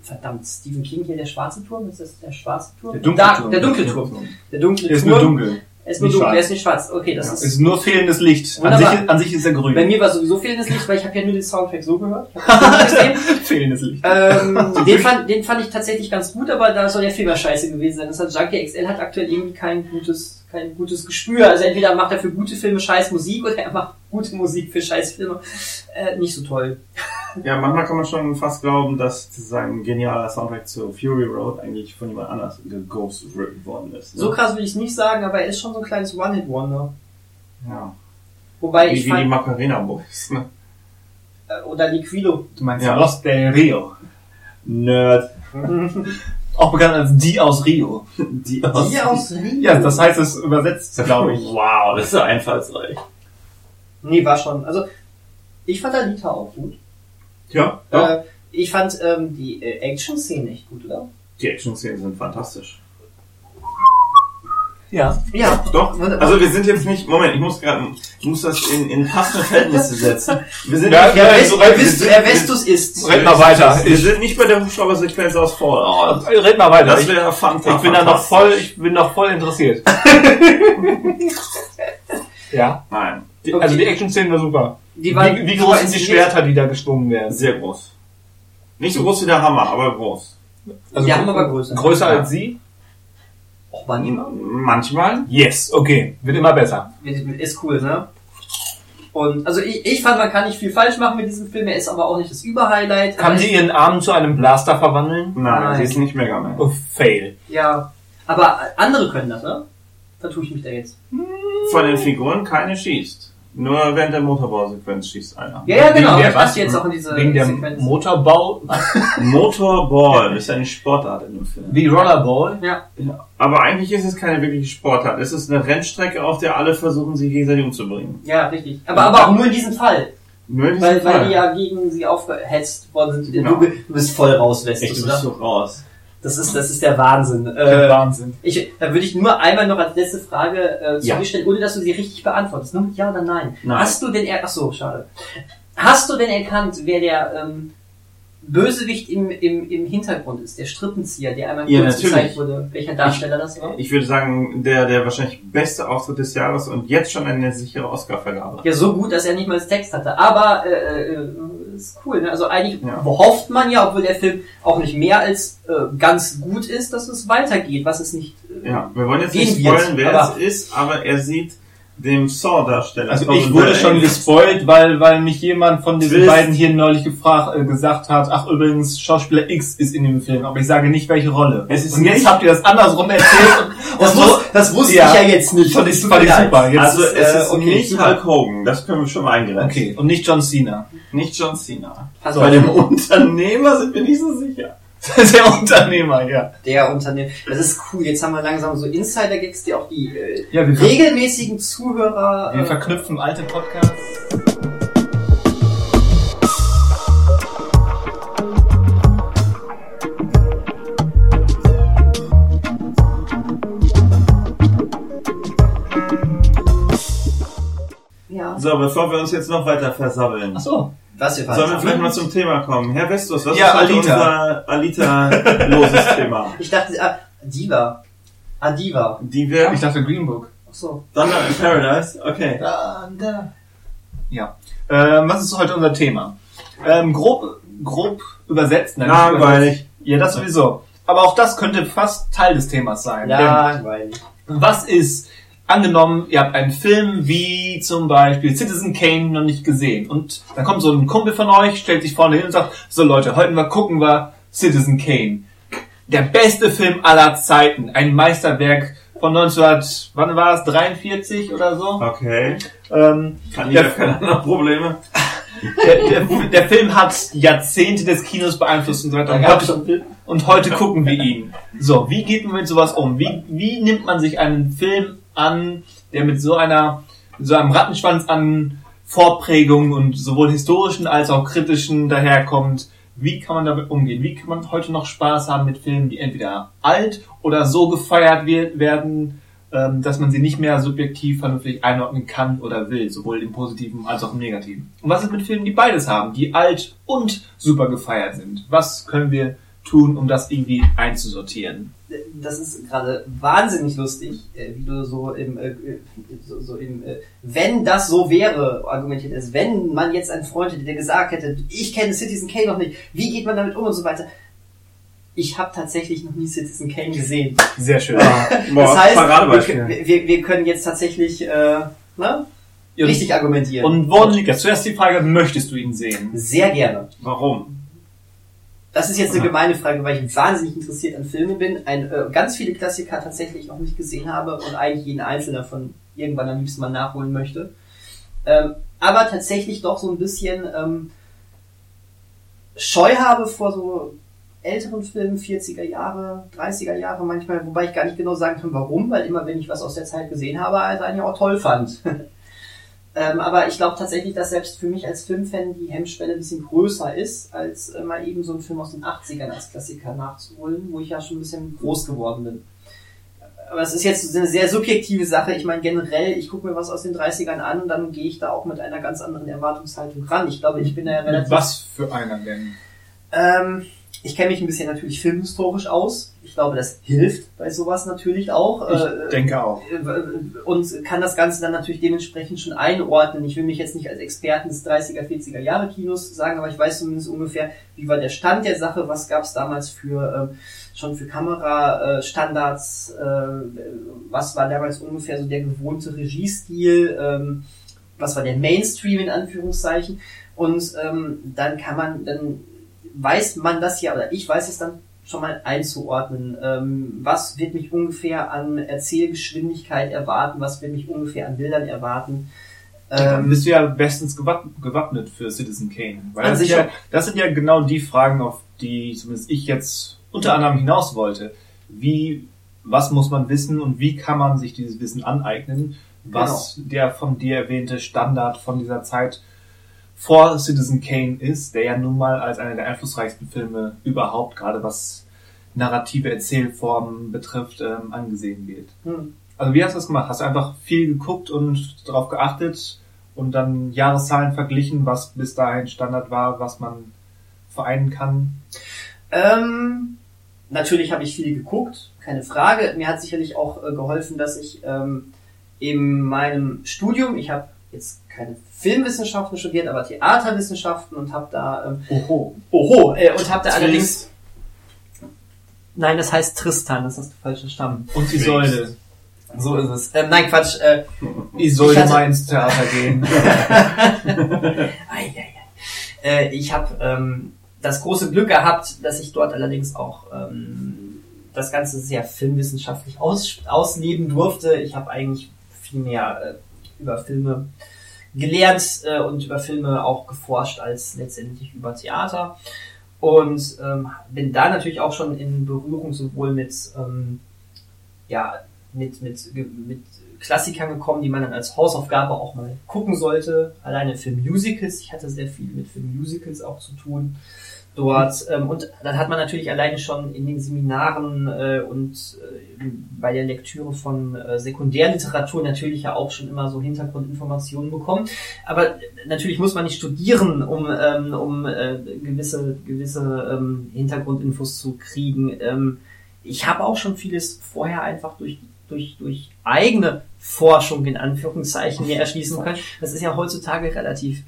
verdammt, Stephen King hier, der schwarze Turm, ist das der schwarze Turm? Der dunkle Turm. Der dunkle Turm. Der dunkle Der ist Turm. nur dunkel. Er ist nur nicht dunkel, schwarz. er ist nicht schwarz. Okay, das Es ist ist nur fehlendes Licht. An Wunderbar. sich, an sich ist er Bei grün. mir war sowieso fehlendes Licht, weil ich habe ja nur den Soundtrack so gehört. Fehlendes Licht. ähm, den, fand, den fand ich tatsächlich ganz gut, aber da soll der Film ja scheiße gewesen sein. Das hat Junkie XL hat aktuell irgendwie kein gutes, kein gutes Gespür. Also entweder macht er für gute Filme scheiß Musik oder er macht gute Musik für scheiß Filme. Äh, nicht so toll. Ja, manchmal kann man schon fast glauben, dass sein genialer Soundtrack zu Fury Road eigentlich von jemand anders geghostwritten worden ist. ne? So krass will ich es nicht sagen, aber er ist schon so ein kleines One-Hit-Wonder. Ja. Wobei Wie, ich wie die Macarena Boys. Ne? äh, oder Liquido. Du meinst Ja. Los del Rio. Nerd. Auch bekannt als die aus Rio. Die Die aus Rio? Ja, das heißt es übersetzt, glaube ich. Wow, das ist einfallsreich. Nee, war schon. Also, ich fand Alita auch gut. Ja, doch. Äh, ich fand ähm, die äh, Action-Szenen echt gut, oder? Die Action-Szenen sind fantastisch. Ja. Ja. Doch, also wir sind jetzt nicht, Moment, ich muss gerade, ich muss das in, in passende Verhältnisse setzen. Wir sind Ja, nicht, ja, West, so wer Vestus ist. Red mal weiter. Wir sind nicht bei der Hubschrauber-Sequenz aus Fallout. red mal weiter. Das Ich, wäre fantastisch. ich bin da noch voll, ich bin noch voll interessiert. ja. Nein, Die, Okay. Also die Action-Szenen war super. Die waren wie, wie groß sind die. Schwerter, die da geschwungen werden? sehr groß. Nicht so groß wie der Hammer, aber groß. Also Die haben aber größer. Größer als sie? Die immer? Manchmal. Yes, okay. Wird immer besser. Ist cool, ne? Und, also ich, ich fand, man kann nicht viel falsch machen mit diesem Film, er ist aber auch nicht das Überhighlight. Kann sie ihren Arm zu einem Blaster verwandeln? Nein, Nein. sie ist nicht Mega Man. Oh, fail. Ja. Aber andere können das, ne? Da tue ich mich da jetzt. Von den Figuren keine schießt. Nur während der Motorbausequenz schießt einer. Ja, ja, genau. Wegen der Ich was? jetzt auch in diese Wegen der Sequenz. Motorbau? Motorball ist eine Sportart in dem Film. Wie Rollerball? Ja. Ja. Aber eigentlich ist es keine wirkliche Sportart. Es ist eine Rennstrecke, auf der alle versuchen, sich gegenseitig umzubringen. Ja, richtig. Aber, aber auch nur in diesem Fall. Nur in diesem Weil, weil Fall. die ja gegen sie aufgehetzt worden sind. Genau. Du, bist voll raus, Echt, Vestus, du bist so raus. Das ist, das ist der Wahnsinn. Der Äh, Wahnsinn. ich, da würde ich nur einmal noch als letzte Frage äh, zu Ja. dir stellen, ohne dass du sie richtig beantwortest. Nur mit Ja oder Nein. Nein. Hast du denn, er ach so, schade. Hast du denn erkannt, wer der ähm, Bösewicht im, im, im Hintergrund ist? Der Strippenzieher, der einmal Ja, kurz natürlich. gezeigt wurde. Welcher Darsteller das war? Ich würde sagen, der, der wahrscheinlich beste Auftritt des Jahres und jetzt schon eine sichere Oscar-Vergabe. Ja, so gut, dass er nicht mal das Text hatte. Aber äh, äh, ist cool. Ne? Also eigentlich Ja. hofft man ja, obwohl der Film auch nicht mehr als äh, ganz gut ist, dass es weitergeht, was es nicht. Äh, Ja, wir wollen jetzt nicht jetzt, wer es ist, aber er sieht dem Saw-Darsteller. Also ich wurde schon gespoilt, weil, weil mich jemand von diesen Twist. beiden hier neulich gefragt, äh, gesagt hat, ach übrigens, Schauspieler X ist in dem Film, aber ich sage nicht, welche Rolle. Es ist und jetzt nicht- habt ihr das andersrum erzählt und, Das, und so. wus das wusste Ja. ich ja jetzt nicht. Fand ich, super. Jetzt Also ist, es äh, ist okay, nicht super. Hulk Hogan, das können wir schon mal eingrenzen. Okay, und nicht John Cena. Nicht John Cena. Also Bei dem Unternehmer sind wir nicht so sicher. Der Unternehmer, ja. der Unternehmen. Das ist cool. Jetzt haben wir langsam so Insider-Gags, die auch die äh, Ja, regelmäßigen Zuhörer. wir äh, verknüpfen alte Podcasts. So, bevor wir uns jetzt noch weiter versabbeln, Ach so. Was wir sollen wir vielleicht mal zum Thema kommen. Herr Vestus, was Ja, ist heute Alita. unser Alita-loses Thema? Ich dachte, ah, Diva. Adiva. Die wir... Ich dachte Green Book. Ach so. Thunder in Paradise? Okay. Da. Ja. Ähm, was ist heute unser Thema? Ähm, grob, grob übersetzt. nein, Langweilig. Ja, das sowieso. Aber auch das könnte fast Teil des Themas sein. Langweilig. Was ist, angenommen, ihr habt einen Film wie zum Beispiel Citizen Kane noch nicht gesehen und dann kommt so ein Kumpel von euch, stellt sich vorne hin und sagt, so Leute, heute mal gucken wir Citizen Kane. Der beste Film aller Zeiten. Ein Meisterwerk von 1900, wann war es, 43 oder so? Okay. Ähm, Kann Der- keine anderen Probleme? der, der, der Film hat Jahrzehnte des Kinos beeinflusst und so weiter. Und heute gucken wir ihn. So, wie geht man mit sowas um? Wie, wie nimmt man sich einen Film an, der mit so einer, mit so einem Rattenschwanz an Vorprägungen und sowohl historischen als auch kritischen daherkommt? Wie kann man damit umgehen? Wie kann man heute noch Spaß haben mit Filmen, die entweder alt oder so gefeiert werden, ähm, dass man sie nicht mehr subjektiv vernünftig einordnen kann oder will, sowohl im Positiven als auch im Negativen. Und was ist mit Filmen, die beides haben, die alt und super gefeiert sind? Was können wir tun, um das irgendwie einzusortieren? Das ist gerade wahnsinnig lustig, äh, wie du so im, äh, so, so im äh, wenn das so wäre, argumentiert ist. Wenn man jetzt einen Freund hätte, der gesagt hätte, ich kenne Citizen Kane noch nicht, wie geht man damit um und so weiter. Ich habe tatsächlich noch nie Citizen Kane gesehen. Sehr schön. das heißt, wir, wir, wir können jetzt tatsächlich äh, ne, richtig argumentieren. Und woran liegt das? Zuerst die Frage, möchtest du ihn sehen? Sehr gerne. Warum? Das ist jetzt eine gemeine Frage, weil ich wahnsinnig interessiert an Filmen bin, ein, äh, ganz viele Klassiker tatsächlich auch nicht gesehen habe und eigentlich jeden einzelnen davon irgendwann am liebsten mal nachholen möchte. Ähm, aber tatsächlich doch so ein bisschen ähm, Scheu habe vor so älteren Filmen, 40er Jahre, 30er Jahre manchmal, wobei ich gar nicht genau sagen kann, warum, weil immer wenn ich was aus der Zeit gesehen habe, also eigentlich auch toll fand. ähm, aber ich glaube tatsächlich, dass selbst für mich als Filmfan die Hemmschwelle ein bisschen größer ist, als äh, mal eben so einen Film aus den 80ern als Klassiker nachzuholen, wo ich ja schon ein bisschen groß geworden bin aber es ist jetzt eine sehr subjektive Sache. Ich meine, generell, ich gucke mir was aus den 30ern an und dann gehe ich da auch mit einer ganz anderen Erwartungshaltung ran. Ich glaube, ich bin da ja relativ. Was für einer denn? Ähm, ich kenne mich ein bisschen natürlich filmhistorisch aus. Ich glaube, das hilft bei sowas natürlich auch. Ich äh, denke auch. Äh, und kann das Ganze dann natürlich dementsprechend schon einordnen. Ich will mich jetzt nicht als Experten des 30er, 40er Jahre Kinos sagen, aber ich weiß zumindest ungefähr, wie war der Stand der Sache, was gab es damals für ähm, schon für Kamerastandards, äh, was war damals ungefähr so der gewohnte Regiestil, ähm, was war der Mainstream in Anführungszeichen. Und ähm, dann kann man, dann weiß man das ja, oder ich weiß es dann schon mal einzuordnen. Ähm, was wird mich ungefähr an Erzählgeschwindigkeit erwarten? Was wird mich ungefähr an Bildern erwarten? Dann ähm, bist du ja bestens gewappnet für Citizen Kane. Weil das, ja, das sind ja genau die Fragen, auf die zumindest ich jetzt unter anderem hinaus wollte. Wie, was muss man wissen und wie kann man sich dieses Wissen aneignen? Was genau. der von dir erwähnte Standard von dieser Zeit vor Citizen Kane ist, der ja nun mal als einer der einflussreichsten Filme überhaupt, gerade was narrative Erzählformen betrifft, ähm, angesehen wird. Hm. Also wie hast du das gemacht? Hast du einfach viel geguckt und darauf geachtet und dann Jahreszahlen verglichen, was bis dahin Standard war, was man vereinen kann? Ähm, natürlich habe ich viel geguckt, keine Frage. Mir hat sicherlich auch äh, geholfen, dass ich ähm, in meinem Studium, ich habe jetzt keine Filmwissenschaften studiert, aber Theaterwissenschaften und habe da ähm, Oho, Oho äh, und habe da allerdings Nein, das heißt Tristan, das hast du falsch verstanden. Und Isolde. So ist es. Ähm, nein, Quatsch. Äh, Isolde hatte... mal ins Theater gehen. ei, ei, ei. Äh, ich habe ähm, das große Glück gehabt, dass ich dort allerdings auch ähm, das Ganze sehr filmwissenschaftlich aus, ausleben durfte. Ich habe eigentlich viel mehr äh, über Filme gelernt äh, und über Filme auch geforscht als letztendlich über Theater. Und ähm, bin da natürlich auch schon in Berührung sowohl mit, ähm, ja, mit, mit, mit Klassikern gekommen, die man dann als Hausaufgabe auch mal gucken sollte. Alleine für Musicals. Ich hatte sehr viel mit Filmmusicals auch zu tun dort. Ähm, und dann hat man natürlich alleine schon in den Seminaren äh, und äh, bei der Lektüre von äh, Sekundärliteratur natürlich ja auch schon immer so Hintergrundinformationen bekommen. Aber natürlich muss man nicht studieren, um, ähm, um äh, gewisse, gewisse ähm, Hintergrundinfos zu kriegen. Ähm, ich habe auch schon vieles vorher einfach durch, durch, durch eigene Forschung in Anführungszeichen mir erschließen können. Das ist ja heutzutage relativ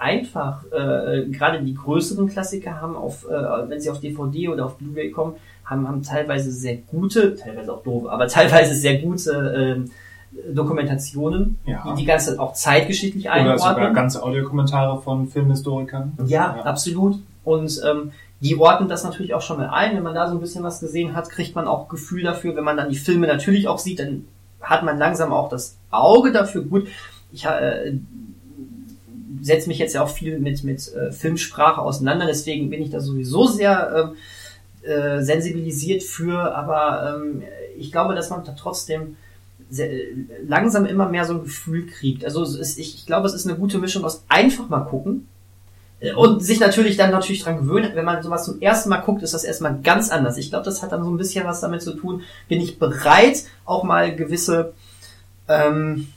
einfach, äh, gerade die größeren Klassiker haben auf, äh, wenn sie auf DVD oder auf Blu-ray kommen, haben, haben teilweise sehr gute, teilweise auch doof, aber teilweise sehr gute äh, Dokumentationen, ja. die die ganze auch zeitgeschichtlich einordnen. Oder sogar ganze Audiokommentare von Filmhistorikern. Ja, ja. absolut. Und ähm, die ordnen das natürlich auch schon mal ein. Wenn man da so ein bisschen was gesehen hat, kriegt man auch Gefühl dafür. Wenn man dann die Filme natürlich auch sieht, dann hat man langsam auch das Auge dafür. Gut, ich, äh, setze mich jetzt ja auch viel mit, mit äh, Filmsprache auseinander, deswegen bin ich da sowieso sehr ähm, äh, sensibilisiert für, aber ähm, ich glaube, dass man da trotzdem sehr, langsam immer mehr so ein Gefühl kriegt. Also ist, ich, ich glaube, es ist eine gute Mischung aus einfach mal gucken äh, und sich natürlich dann natürlich dran gewöhnen. Wenn man sowas zum ersten Mal guckt, ist das erstmal ganz anders. Ich glaube, das hat dann so ein bisschen was damit zu tun. Bin ich bereit, auch mal gewisse ähm,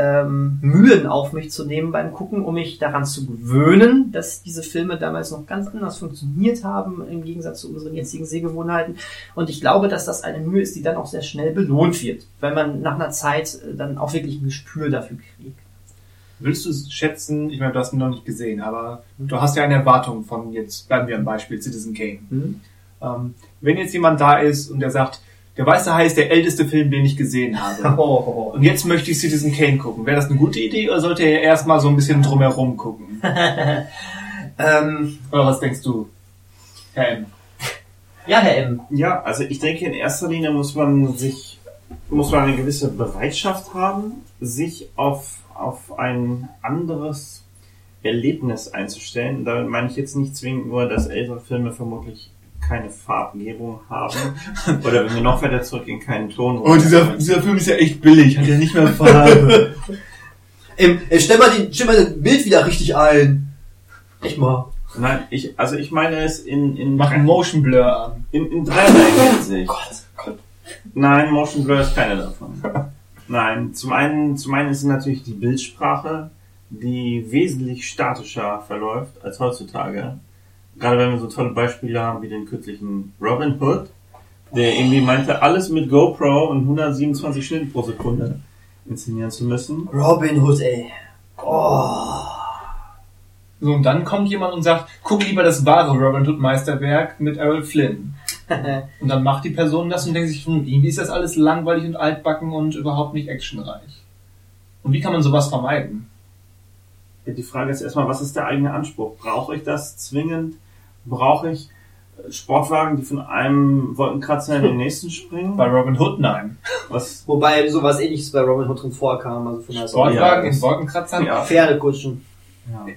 ähm, Mühen auf mich zu nehmen beim Gucken, um mich daran zu gewöhnen, dass diese Filme damals noch ganz anders funktioniert haben, im Gegensatz zu unseren jetzigen Sehgewohnheiten. Und ich glaube, dass das eine Mühe ist, die dann auch sehr schnell belohnt wird, weil man nach einer Zeit äh, dann auch wirklich ein Gespür dafür kriegt. Willst du schätzen, ich meine, du hast ihn noch nicht gesehen, aber mhm. du hast ja eine Erwartung von, jetzt bleiben wir am Beispiel Citizen Kane. Mhm. Ähm, wenn jetzt jemand da ist und der sagt, der Weiße Hai ist der älteste Film, den ich gesehen habe. Und jetzt möchte ich Citizen Kane gucken. Wäre das eine gute Idee oder sollte er erstmal so ein bisschen drumherum gucken? Ähm, Oder was denkst du, Herr M? ja, Herr M. Ja, also ich denke, in erster Linie muss man sich, muss man eine gewisse Bereitschaft haben, sich auf, auf ein anderes Erlebnis einzustellen. Damit meine ich jetzt nicht zwingend nur, dass ältere Filme vermutlich keine Farbgebung haben. Oder wenn wir noch weiter zurückgehen, keinen Ton. Oh, dieser Film ist ja echt billig, hat ja nicht mehr Farbe. Ähm, äh, stell mal, die, stell mal das Bild wieder richtig ein. Echt mal. Nein, ich, also ich meine es in, in, Mach einen Motion Blur an. in, in dreierlei Hinsicht. Gott, Gott. Nein, Motion Blur ist keine davon. Nein, zum einen, zum einen ist es natürlich die Bildsprache, die wesentlich statischer verläuft als heutzutage. Gerade wenn wir so tolle Beispiele haben wie den kürzlichen Robin Hood, der irgendwie meinte, alles mit GoPro und 127 Schnitten pro Sekunde inszenieren zu müssen. Robin Hood, ey. Oh. So, und dann kommt jemand und sagt, guck lieber das wahre Robin Hood Meisterwerk mit Errol Flynn. Und dann macht die Person das und denkt sich, hm, irgendwie ist das alles langweilig und altbacken und überhaupt nicht actionreich. Und wie kann man sowas vermeiden? Ja, Die Frage ist erstmal, was ist der eigene Anspruch? Brauche ich das zwingend? Brauche ich äh, Sportwagen, die von einem Wolkenkratzer in den nächsten springen? Bei Robin Hood nein. Was? Wobei sowas ähnliches bei Robin Hood drin vorkam. Also von der Sportwagen Ja, in Wolkenkratzern? Ja. Pferdekutschen.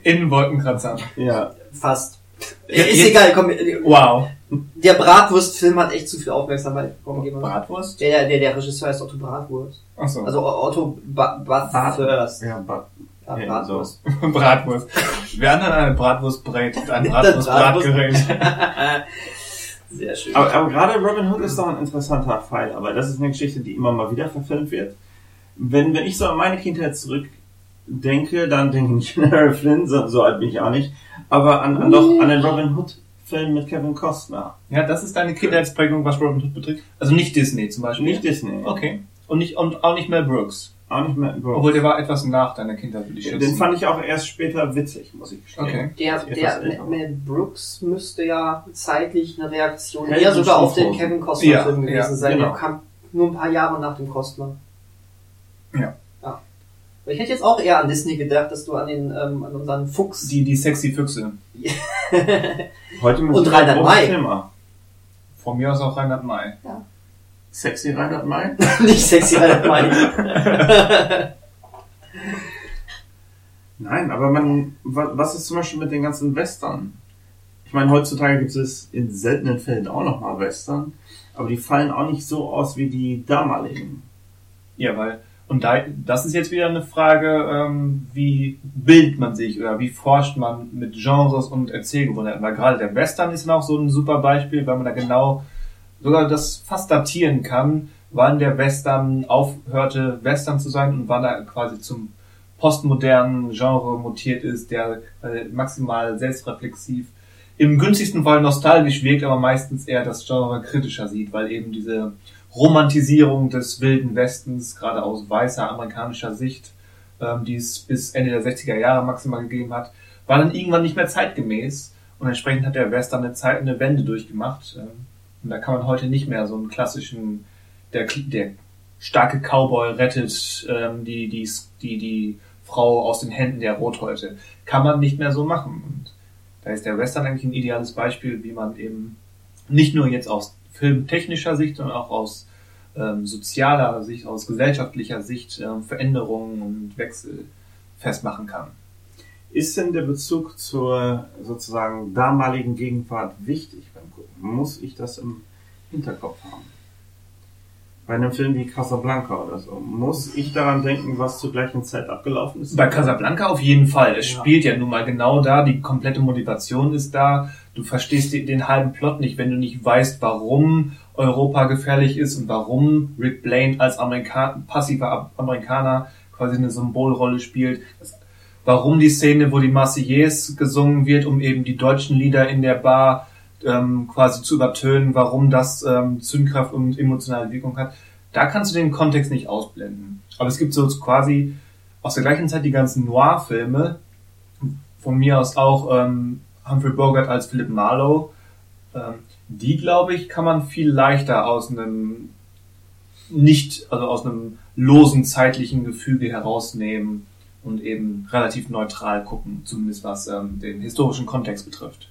In Wolkenkratzern. Ja. Fast. Ja, ist jetzt- egal, komm. Wow. Der Bratwurst-Film hat echt zu viel Aufmerksamkeit. Mal. Bratwurst? Der, der, der Regisseur heißt Otto Bratwurst. Achso. Also Otto ba Bathurst. Ja, but, Ja, Bratwurst. Bratwurst. Wer denn eine Bratwurstbrät und ein Das Bratwurstbratgerät? Sehr schön. Aber, aber gerade Robin Hood ist doch ein interessanter Fall, aber das ist eine Geschichte, die immer mal wieder verfilmt wird. Wenn, wenn ich so an meine Kindheit zurückdenke, dann denke ich nicht an Harry Flynn, so, so alt bin ich auch nicht, aber an, an, doch, an den Robin Hood Film mit Kevin Costner. Ja, das ist deine Kindheitsprägung, was Robin Hood betrifft. Also nicht Disney zum Beispiel. Nicht Disney. Okay. Und nicht, und auch nicht Mel Brooks. Auch nicht mehr Bro. Obwohl der war etwas nach deiner Kindheit, würde ich schätzen. Den fand ich auch erst später witzig, muss ich gestehen. Okay. Der, der älter. Mel Brooks müsste ja zeitlich eine Reaktion Helden eher sogar auf den. Kevin Costner-Film Ja, gewesen ja, sein. genau. Der kam nur ein paar Jahre nach dem Costner. Ja. ja. Aber Ich hätte jetzt auch eher an Disney gedacht, dass du an den ähm, an unseren Fuchs. Die, die sexy Füchse. Heute mit Und Reinhard May. Thema. Von mir aus auch Reinhard May. Sexy Reinhard May? nicht sexy, halt meine. Nein, aber man, wa- was ist zum Beispiel mit den ganzen Western? Ich meine, heutzutage gibt es in seltenen Fällen auch nochmal Western, aber die fallen auch nicht so aus wie die damaligen. Ja, weil, und da, das ist jetzt wieder eine Frage, ähm, wie bildet man sich oder wie forscht man mit Genres und Erzählgewohnheiten? Weil gerade der Western ist noch so ein super Beispiel, weil man da genau sogar das fast datieren kann, wann der Western aufhörte, Western zu sein und wann er quasi zum postmodernen Genre mutiert ist, der äh, maximal selbstreflexiv im günstigsten Fall nostalgisch wirkt, aber meistens eher das Genre kritischer sieht, weil eben diese Romantisierung des wilden Westens, gerade aus weißer amerikanischer Sicht, ähm, die es bis Ende der 60er Jahre maximal gegeben hat, war dann irgendwann nicht mehr zeitgemäß und entsprechend hat der Western eine Zeit, eine Wende durchgemacht. Und da kann man heute nicht mehr so einen klassischen, der, der starke Cowboy rettet ähm, die, die, die, die Frau aus den Händen der Rothäute. Kann man nicht mehr so machen. Und da ist der Western eigentlich ein ideales Beispiel, wie man eben nicht nur jetzt aus filmtechnischer Sicht, sondern auch aus ähm, sozialer Sicht, aus gesellschaftlicher Sicht ähm, Veränderungen und Wechsel festmachen kann. Ist denn der Bezug zur sozusagen damaligen Gegenwart wichtig beim Gucken? Muss ich das im Hinterkopf haben? Bei einem Film wie Casablanca oder so, muss ich daran denken, was zur gleichen Zeit abgelaufen ist? Bei Casablanca auf jeden Fall. Es Ja. spielt ja nun mal genau da, die komplette Motivation ist da. Du verstehst den, halben Plot nicht, wenn du nicht weißt, warum Europa gefährlich ist und warum Rick Blaine als Amerika passiver Amerikaner quasi eine Symbolrolle spielt. Das, warum die Szene, wo die Marseillaise gesungen wird, um eben die deutschen Lieder in der Bar ähm, quasi zu übertönen, warum das ähm, Zündkraft und emotionale Wirkung hat. Da kannst du den Kontext nicht ausblenden. Aber es gibt so quasi aus der gleichen Zeit die ganzen Noir-Filme, von mir aus auch ähm, Humphrey Bogart als Philip Marlowe, Ähm, die, glaube ich, kann man viel leichter aus einem nicht, also aus einem losen zeitlichen Gefüge herausnehmen und eben relativ neutral gucken, zumindest was ähm, den historischen Kontext betrifft.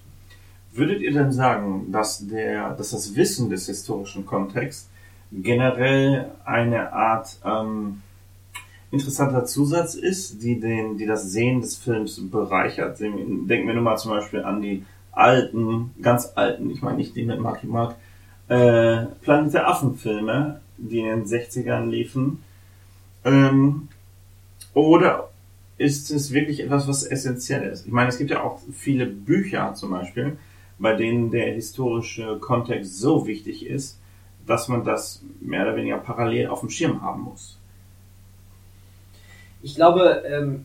Würdet ihr denn sagen, dass der, dass das Wissen des historischen Kontexts generell eine Art ähm, interessanter Zusatz ist, die den, die das Sehen des Films bereichert? Denken wir nur mal zum Beispiel an die alten, ganz alten, ich meine nicht die mit Marky Mark, äh, Planet der Affen Filme, die in den 60ern liefen. Ähm, oder ist es wirklich etwas, was essentiell ist? Ich meine, es gibt ja auch viele Bücher zum Beispiel, bei denen der historische Kontext so wichtig ist, dass man das mehr oder weniger parallel auf dem Schirm haben muss. Ich glaube, ähm,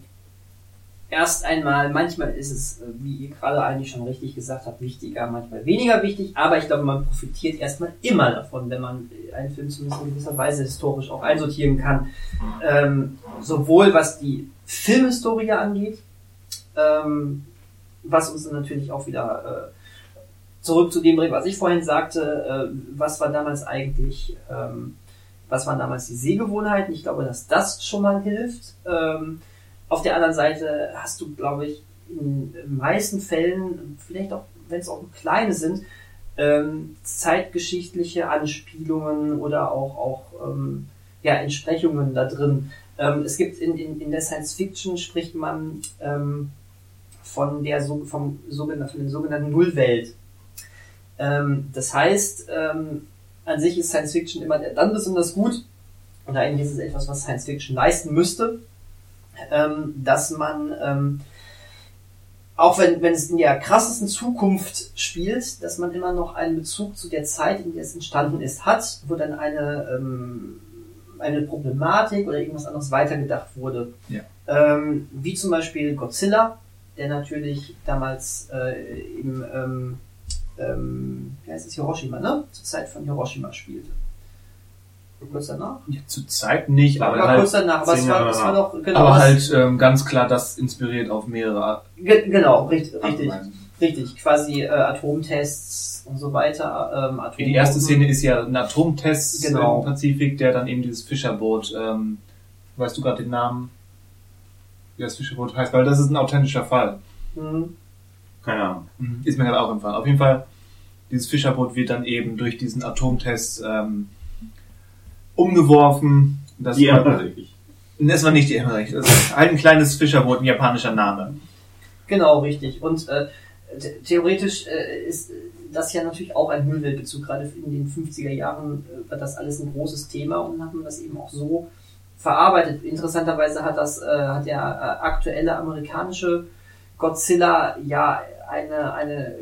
erst einmal, manchmal ist es, äh, wie ihr gerade eigentlich schon richtig gesagt habt, wichtiger, manchmal weniger wichtig, aber ich glaube, man profitiert erstmal immer davon, wenn man einen Film zumindest in gewisser Weise historisch auch einsortieren kann. Ähm, sowohl was die Filmhistorie angeht, ähm, was uns dann natürlich auch wieder äh, zurück zu dem bringt, was ich vorhin sagte, äh, was war damals eigentlich, ähm, was waren damals die Sehgewohnheiten. Ich glaube, dass das schon mal hilft. Ähm, auf der anderen Seite hast du, glaube ich, in den meisten Fällen, vielleicht auch, wenn es auch kleine sind, ähm, zeitgeschichtliche Anspielungen oder auch, auch ähm, ja, Entsprechungen da drin. Ähm, es gibt in, in, in der Science Fiction spricht man ähm, von der so, vom sogenannten, von der sogenannten Nullwelt. Ähm, das heißt, ähm, an sich ist Science Fiction immer dann besonders gut, und eigentlich ist es etwas, was Science Fiction leisten müsste, ähm, dass man, ähm, auch wenn, wenn es in der krassesten Zukunft spielt, dass man immer noch einen Bezug zu der Zeit, in der es entstanden ist, hat, wo dann eine, ähm, eine Problematik oder irgendwas anderes weitergedacht wurde. Ja. Ähm, wie zum Beispiel Godzilla, der natürlich damals äh, im ähm, ähm, wie heißt es, Hiroshima, ne? Zur Zeit von Hiroshima spielte. Kurz danach? Ja, zur Zeit nicht, aber, war halt, kurz danach, aber es war, es war doch, genau. aber halt ähm, ganz klar das inspiriert auf mehrere ge genau, richtig, richtig, richtig, quasi äh, Atomtests und so weiter. Ähm, Atom Die erste Szene ist ja ein Atomtest Genau. im Pazifik, der dann eben dieses Fischerboot, ähm, weißt du gerade den Namen, wie das Fischerboot heißt, weil das ist ein authentischer Fall. Mhm. Keine Ahnung. Ist mir gerade auch im Fall. Auf jeden Fall, dieses Fischerboot wird dann eben durch diesen Atomtest ähm, umgeworfen. Das Die war, Emmerich. das war nicht die Emmerich. Das ist halt ein kleines Fischerboot, ein japanischer Name. Genau, richtig. Und äh, the- theoretisch äh, ist das ja natürlich auch ein Müllweltbezug. Gerade in den 50er Jahren äh, war das alles ein großes Thema und hat man das eben auch so verarbeitet. Interessanterweise hat das, äh, hat der äh, aktuelle amerikanische Godzilla ja eine, eine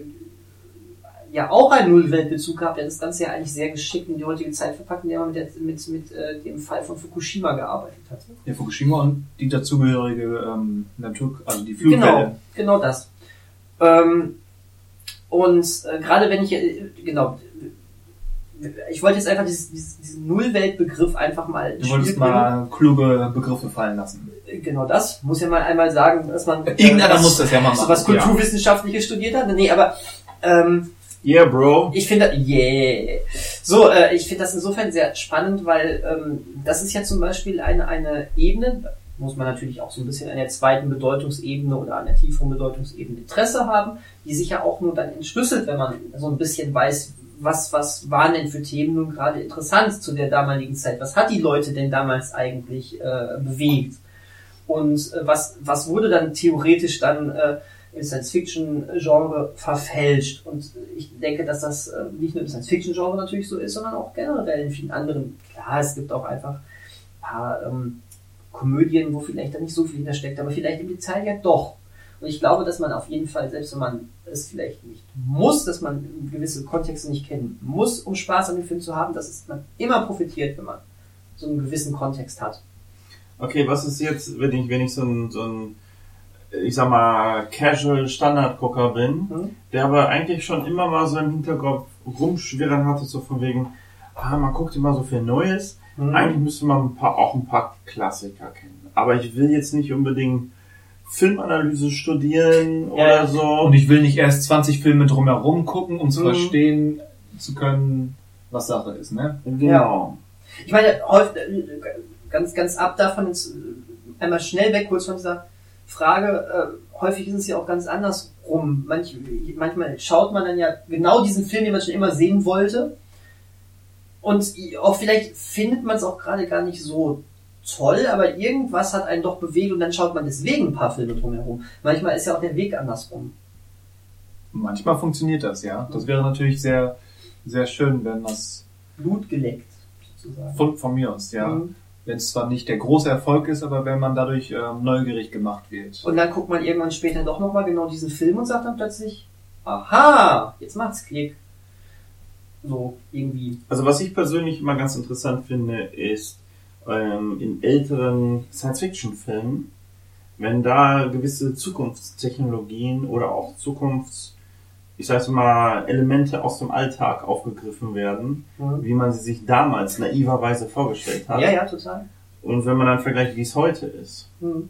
ja auch einen Nullweltbezug gehabt, der das Ganze ja eigentlich sehr geschickt in die heutige Zeit verpackt, indem man mit, der, mit, mit äh, dem Fall von Fukushima gearbeitet hat. Ja, Fukushima und die dazugehörige ähm, Natur, also die Genau, Flugwelle. genau das. Ähm, und äh, gerade wenn ich, äh, genau, ich wollte jetzt einfach dieses, dieses, diesen Nullweltbegriff einfach mal Du wolltest mal kluge Begriffe fallen lassen. Äh, Genau das, muss ja mal einmal sagen, dass man Irgendeiner was, muss das ja mal machen. was Kulturwissenschaftliches studiert hat. Nee, aber ähm, Yeah, Bro. ich finde, yeah. So, äh, ich finde das insofern sehr spannend, weil ähm, das ist ja zum Beispiel eine, eine Ebene, muss man natürlich auch so ein bisschen an der zweiten Bedeutungsebene oder an der tieferen Bedeutungsebene Interesse haben, die sich ja auch nur dann entschlüsselt, wenn man so ein bisschen weiß, was, was waren denn für Themen nun gerade interessant zu der damaligen Zeit? Was hat die Leute denn damals eigentlich äh, bewegt? Und äh, was, was wurde dann theoretisch dann äh, im Science-Fiction-Genre verfälscht. Und ich denke, dass das äh, nicht nur im Science-Fiction-Genre natürlich so ist, sondern auch generell in vielen anderen. Klar, es gibt auch einfach ein paar ähm, Komödien, wo vielleicht da nicht so viel hintersteckt, aber vielleicht im Detail ja doch. Und ich glaube, dass man auf jeden Fall, selbst wenn man es vielleicht nicht muss, dass man gewisse Kontexte nicht kennen muss, um Spaß an dem Film zu haben, dass man immer profitiert, wenn man so einen gewissen Kontext hat. Okay, was ist jetzt, wenn ich, wenn ich so ein, so ein ich sag mal, Casual Standardgucker bin, Mhm. der aber eigentlich schon immer mal so im Hinterkopf rumschwirren hatte, so von wegen, ah, man guckt immer so viel Neues. Mhm. Eigentlich müsste man ein paar, auch ein paar Klassiker kennen. Aber ich will jetzt nicht unbedingt Filmanalyse studieren Ja, oder so. Und ich will nicht erst 20 Filme drumherum gucken, um zu Mhm. verstehen zu können, was Sache ist, ne? genau. Ich meine, häufig, ganz, ganz ab davon jetzt äh, einmal schnell weg kurz von dieser Frage, äh, häufig ist es ja auch ganz andersrum. Manch, manchmal schaut man dann ja genau diesen Film, den man schon immer sehen wollte. Und auch vielleicht findet man es auch gerade gar nicht so toll, aber irgendwas hat einen doch bewegt und dann schaut man deswegen ein paar Filme drumherum. Manchmal ist ja auch der Weg andersrum. Manchmal funktioniert das, ja. Das wäre natürlich sehr, sehr schön, wenn das Blut geleckt, sozusagen. von, von mir aus, ja. Mhm. Wenn es zwar nicht der große Erfolg ist, aber wenn man dadurch ähm, neugierig gemacht wird. Und dann guckt man irgendwann später doch nochmal genau diesen Film und sagt dann plötzlich, aha, jetzt macht's Klick. So, irgendwie. Also was ich persönlich immer ganz interessant finde, ist ähm, in älteren Science-Fiction-Filmen, wenn da gewisse Zukunftstechnologien oder auch Zukunfts, ich sag's mal, Elemente aus dem Alltag aufgegriffen werden, wie man sie sich damals naiverweise vorgestellt hat. Ja, ja, total. Und wenn man dann vergleicht, wie es heute ist. Mhm.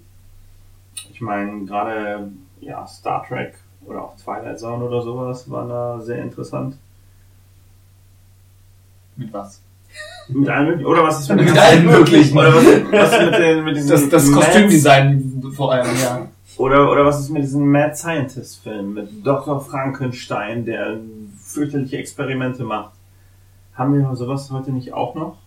Ich meine, gerade ja, Star Trek oder auch Twilight Zone oder sowas waren da sehr interessant. Mit was? Mit allen möglichen, oder was ist mit, Mit den allen möglichen. Oder was, was ist mit den, mit diesen Das, das Kostümdesign vor allem, ja. Oder, oder was ist mit diesem Mad Scientist Film mit Dr. Frankenstein, der fürchterliche Experimente macht? Haben wir sowas heute nicht auch noch?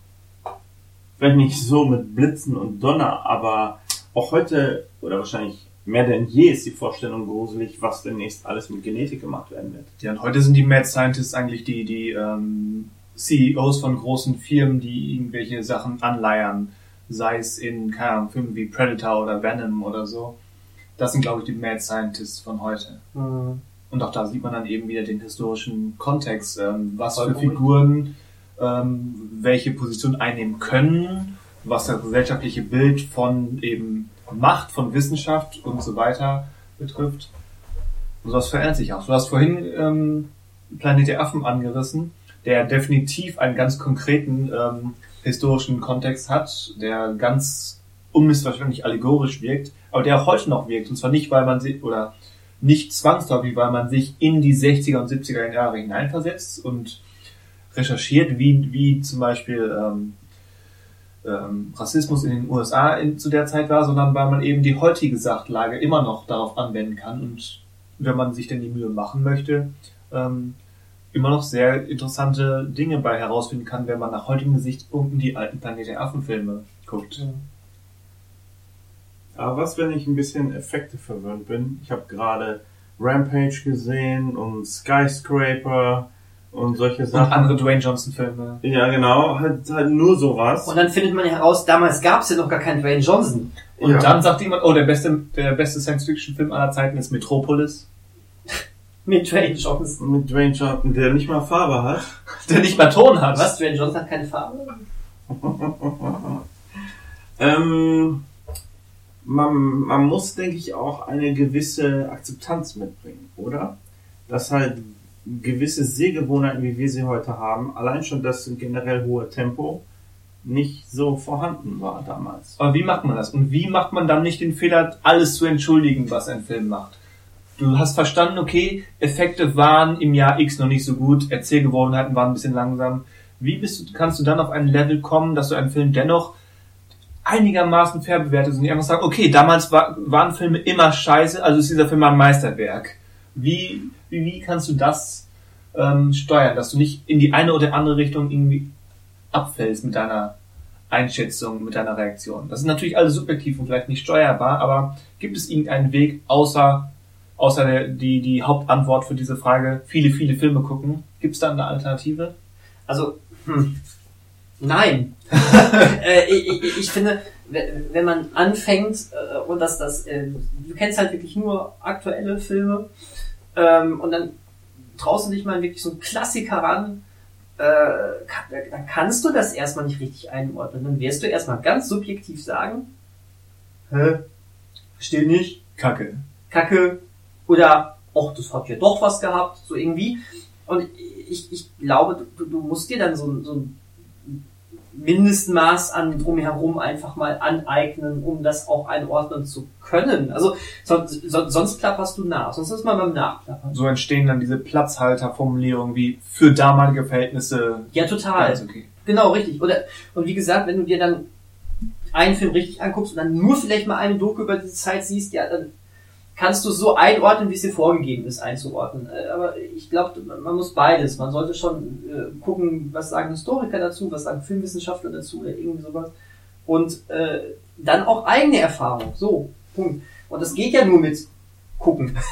Vielleicht nicht so mit Blitzen und Donner, aber auch heute, oder wahrscheinlich mehr denn je ist die Vorstellung gruselig, was demnächst alles mit Genetik gemacht werden wird. Ja, und heute sind die Mad Scientists eigentlich die, die ähm, CEOs von großen Firmen, die irgendwelche Sachen anleiern. Sei es in, keine Ahnung, Filmen wie Predator oder Venom oder so. Das sind, glaube ich, die Mad Scientists von heute. Mhm. Und auch da sieht man dann eben wieder den historischen Kontext, ähm, was für. Figuren ähm, welche Position einnehmen können, was das gesellschaftliche Bild von eben Macht, von Wissenschaft und so weiter betrifft. Und das verändert sich auch. Du hast vorhin ähm, Planet der Affen angerissen, der definitiv einen ganz konkreten ähm, historischen Kontext hat, der ganz unmissverständlich allegorisch wirkt, aber der auch heute noch wirkt. Und zwar nicht, weil man sich, oder nicht zwangsläufig, weil man sich in die 60er und 70er Jahre hineinversetzt und recherchiert, wie, wie zum Beispiel ähm, ähm, Rassismus in den USA in, zu der Zeit war, sondern weil man eben die heutige Sachlage immer noch darauf anwenden kann und wenn man sich denn die Mühe machen möchte, ähm, immer noch sehr interessante Dinge bei herausfinden kann, wenn man nach heutigen Gesichtspunkten die alten Planet der Affen-Filme guckt. Aber was, wenn ich ein bisschen Effekte verwöhnt bin? Ich habe gerade Rampage gesehen und Skyscraper und solche Und Sachen. andere Dwayne Johnson-Filme. Ja, genau, halt, halt nur sowas. Und dann findet man heraus, damals gab es ja noch gar keinen Dwayne Johnson. Und Ja. dann sagt jemand, oh, der beste, der beste Science-Fiction-Film aller Zeiten ist Metropolis, Mit Dwayne Johnson. Mit Dwayne Johnson, der nicht mal Farbe hat. der nicht mal Ton hat. Was? Dwayne Johnson hat keine Farbe? Ähm, man, man muss, denke ich, auch eine gewisse Akzeptanz mitbringen, oder? Dass halt gewisse Sehgewohnheiten, wie wir sie heute haben, allein schon das generell hohe Tempo, nicht so vorhanden war damals. Aber wie macht man das? Und wie macht man dann nicht den Fehler, alles zu entschuldigen, was ein Film macht? Du hast verstanden, okay, Effekte waren im Jahr X noch nicht so gut, Erzählgewohnheiten waren ein bisschen langsam. Wie bist du, kannst du dann auf ein Level kommen, dass du einen Film dennoch einigermaßen fair bewertest und nicht einfach sagen, okay, damals war, waren Filme immer scheiße, also ist dieser Film ein Meisterwerk. Wie, wie, wie kannst du das ähm, steuern, dass du nicht in die eine oder andere Richtung irgendwie abfällst mit deiner Einschätzung, mit deiner Reaktion. Das ist natürlich alles subjektiv und vielleicht nicht steuerbar, aber gibt es irgendeinen Weg, außer, außer der, die, die Hauptantwort für diese Frage, viele, viele Filme gucken? Gibt es da eine Alternative? Also, hm. Nein. äh, ich, ich, ich finde, we- wenn man anfängt äh, und das, das, äh, du kennst halt wirklich nur aktuelle Filme ähm, und dann traust du dich mal wirklich so einen Klassiker ran, äh, kann, dann kannst du das erstmal nicht richtig einordnen. Dann wirst du erstmal ganz subjektiv sagen, hä, versteh nicht, Kacke. Kacke oder ach, das hat ja doch was gehabt, so irgendwie. Und ich, ich glaube, du, du musst dir dann so, so Mindestmaß an drumherum einfach mal aneignen, um das auch einordnen zu können. Also sonst, sonst, sonst klapperst du nach, sonst ist man beim Nachklappern. So entstehen dann diese Platzhalterformulierungen wie für damalige Verhältnisse. Ja, total. ganz okay. Genau, richtig. Oder, und wie gesagt, wenn du dir dann einen Film richtig anguckst und dann nur vielleicht mal eine Doku über diese Zeit siehst, ja, dann kannst du so einordnen, wie es dir vorgegeben ist, einzuordnen. Äh, Aber ich glaube, man muss beides. Man sollte schon äh, gucken, was sagen Historiker dazu, was sagen Filmwissenschaftler dazu oder irgendwie sowas. Und äh, dann auch eigene Erfahrung. So, Punkt. Und das geht ja nur mit gucken.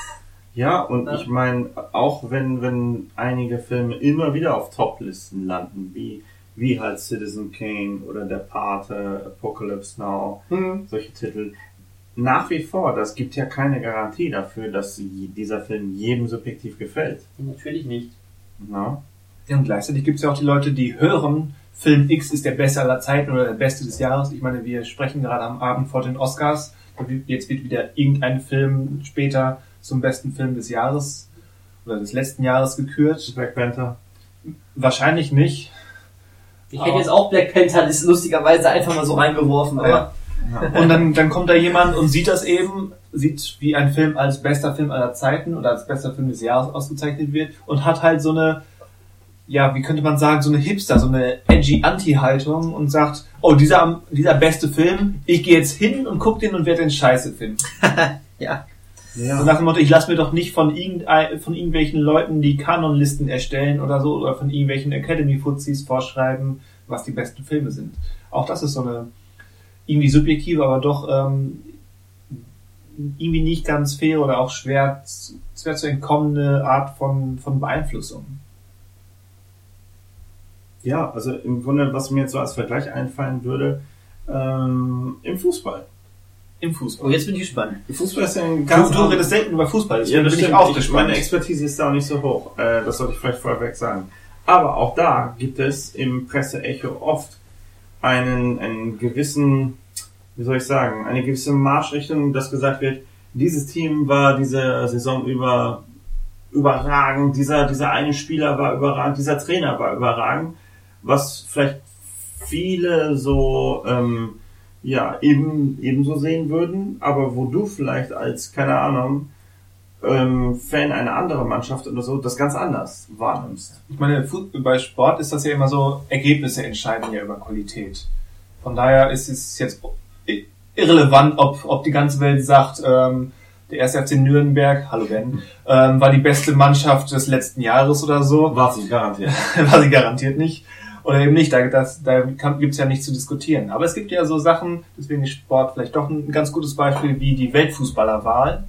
Ja, und Ja. ich meine, auch wenn, wenn einige Filme immer wieder auf Top-Listen landen, wie, wie halt Citizen Kane oder Der Pate, Apocalypse Now, Hm. solche Titel, nach wie vor, das gibt ja keine Garantie dafür, dass dieser Film jedem subjektiv gefällt. Natürlich nicht. Na? Ja, und gleichzeitig gibt es ja auch die Leute, die hören, Film X ist der beste aller Zeiten oder der beste des Jahres. Ich meine, wir sprechen gerade am Abend vor den Oscars. Und Jetzt wird wieder irgendein Film später zum besten Film des Jahres oder des letzten Jahres gekürt. Black Panther. Wahrscheinlich nicht. Ich hätte jetzt auch Black Panther das lustigerweise einfach mal so reingeworfen, aber Ja. Und dann, dann kommt da jemand und sieht das eben, sieht, wie ein Film als bester Film aller Zeiten oder als bester Film des Jahres ausgezeichnet wird und hat halt so eine, ja, wie könnte man sagen, so eine Hipster, so eine edgy Anti-Haltung und sagt, oh, dieser, dieser beste Film, ich gehe jetzt hin und guck den und werde den scheiße finden. ja. Ja. Und nach dem Motto, ich lasse mir doch nicht von, irgendein, von irgendwelchen Leuten, die Kanonlisten erstellen oder so, oder von irgendwelchen Academy-Fuzis vorschreiben, was die besten Filme sind. Auch das ist so eine irgendwie subjektive, aber doch ähm, irgendwie nicht ganz fair oder auch schwer, zu- schwer zu entkommene Art von, von Beeinflussung. Ja, also im Grunde, was mir jetzt so als Vergleich einfallen würde, ähm, im Fußball. Im Oh, Fußball. jetzt bin ich gespannt. Im Fußball ist ja ein Du, ganz du anderes- redest selten über Fußball, deswegen Ja, das bin stimmt. ich auch Ich, gespannt. meine Expertise ist da auch nicht so hoch. Äh, das sollte ich vielleicht vorweg sagen. Aber auch da gibt es im Presseecho oft einen, einen gewissen, wie soll ich sagen, eine gewisse Marschrichtung, dass gesagt wird, dieses Team war diese Saison über überragend, dieser, dieser eine Spieler war überragend, dieser Trainer war überragend, was vielleicht viele so ähm, ja eben ebenso sehen würden, aber wo du vielleicht als keine Ahnung ähm, Fan einer anderen Mannschaft oder so das ganz anders wahrnimmst. Ich meine, bei Sport ist das ja immer so, Ergebnisse entscheiden ja über Qualität. Von daher ist es jetzt irrelevant, ob, ob die ganze Welt sagt, ähm, der erste FC Nürnberg, hallo Ben, ähm, war die beste Mannschaft des letzten Jahres oder so. War sie garantiert. war sie garantiert nicht. Oder eben nicht, da, das, da gibt's ja nichts zu diskutieren. Aber es gibt ja so Sachen, deswegen ist Sport vielleicht doch ein ganz gutes Beispiel, wie die Weltfußballerwahl,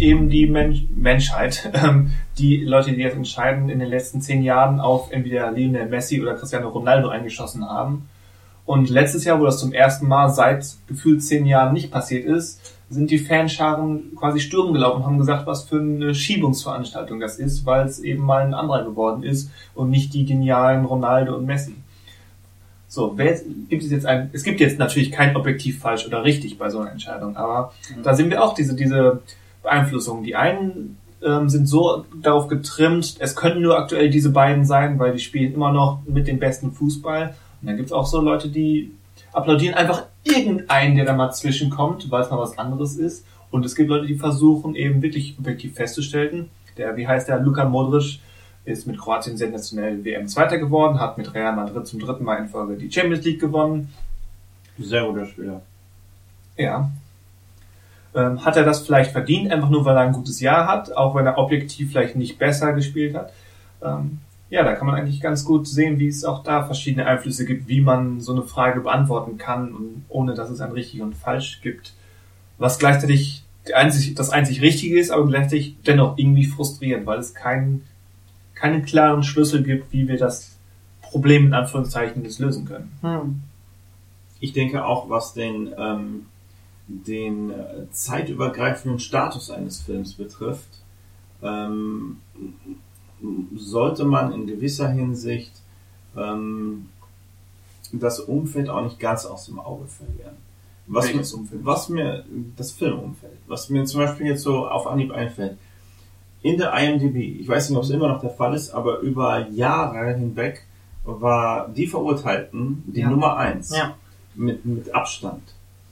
sich eben die Mensch, Menschheit, ähm, die Leute, die jetzt entscheiden, in den letzten zehn Jahren auf entweder Lionel Messi oder Cristiano Ronaldo eingeschossen haben. Und letztes Jahr, wo das zum ersten Mal seit gefühlt zehn Jahren nicht passiert ist, sind die Fanscharen quasi Sturm gelaufen und haben gesagt, was für eine Schiebungsveranstaltung das ist, weil es eben mal ein anderer geworden ist und nicht die genialen Ronaldo und Messi. So, wer gibt es jetzt ein, es gibt jetzt natürlich kein objektiv falsch oder richtig bei so einer Entscheidung, aber da sehen wir auch diese, diese Beeinflussung. Die einen ähm, sind so darauf getrimmt, es können nur aktuell diese beiden sein, weil die spielen immer noch mit dem besten Fußball. Und dann gibt es auch so Leute, die applaudieren einfach irgendeinen, der da mal zwischenkommt, weil es mal was anderes ist. Und es gibt Leute, die versuchen eben wirklich objektiv festzustellen, der, wie heißt der, Luka Modric, ist mit Kroatien sensationell WM Zweiter geworden, hat mit Real Madrid zum dritten Mal in Folge die Champions League gewonnen. Sehr guter Spieler. Ja. Ähm, hat er das vielleicht verdient, einfach nur weil er ein gutes Jahr hat, auch wenn er objektiv vielleicht nicht besser gespielt hat? Ähm, ja, da kann man eigentlich ganz gut sehen, wie es auch da verschiedene Einflüsse gibt, wie man so eine Frage beantworten kann, und ohne dass es ein richtig und falsch gibt. Was gleichzeitig einzig, das einzig Richtige ist, aber gleichzeitig dennoch irgendwie frustrierend, weil es keinen, keinen klaren Schlüssel gibt, wie wir das Problem in Anführungszeichen jetzt lösen können. Hm. Ich denke auch, was den, ähm, den äh, zeitübergreifenden Status eines Films betrifft, ähm, sollte man in gewisser Hinsicht ähm, das Umfeld auch nicht ganz aus dem Auge verlieren. Was, mir, Umfeld? was mir, das Filmumfeld, was mir zum Beispiel jetzt so auf Anhieb einfällt, in der IMDb, ich weiß nicht, ob es immer noch der Fall ist, aber über Jahre hinweg war die Verurteilten die Ja. Nummer eins. Ja. Mit, mit Abstand.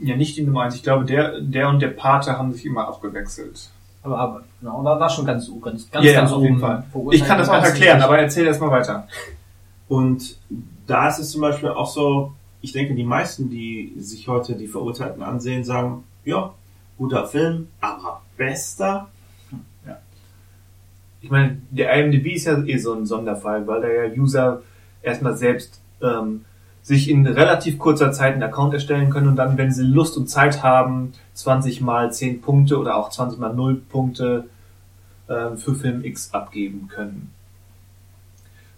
Ja, nicht die Nummer eins. Ich glaube, der, der und der Pate haben sich immer abgewechselt. Aber, aber, genau, war, war schon ganz, ganz, ganz, Ja, ja, ganz auf jeden oben Fall. Ich kann das auch erklären, aber erzähl erst mal weiter. Und da ist es zum Beispiel auch so, ich denke, die meisten, die sich heute die Verurteilten ansehen, sagen, ja, guter Film, aber bester. Ich meine, der IMDb ist ja eh so ein Sonderfall, weil ja User erstmal selbst ähm, sich in relativ kurzer Zeit einen Account erstellen können und dann, wenn sie Lust und Zeit haben, 20 mal 10 Punkte oder auch 20 mal 0 Punkte ähm, für Film X abgeben können.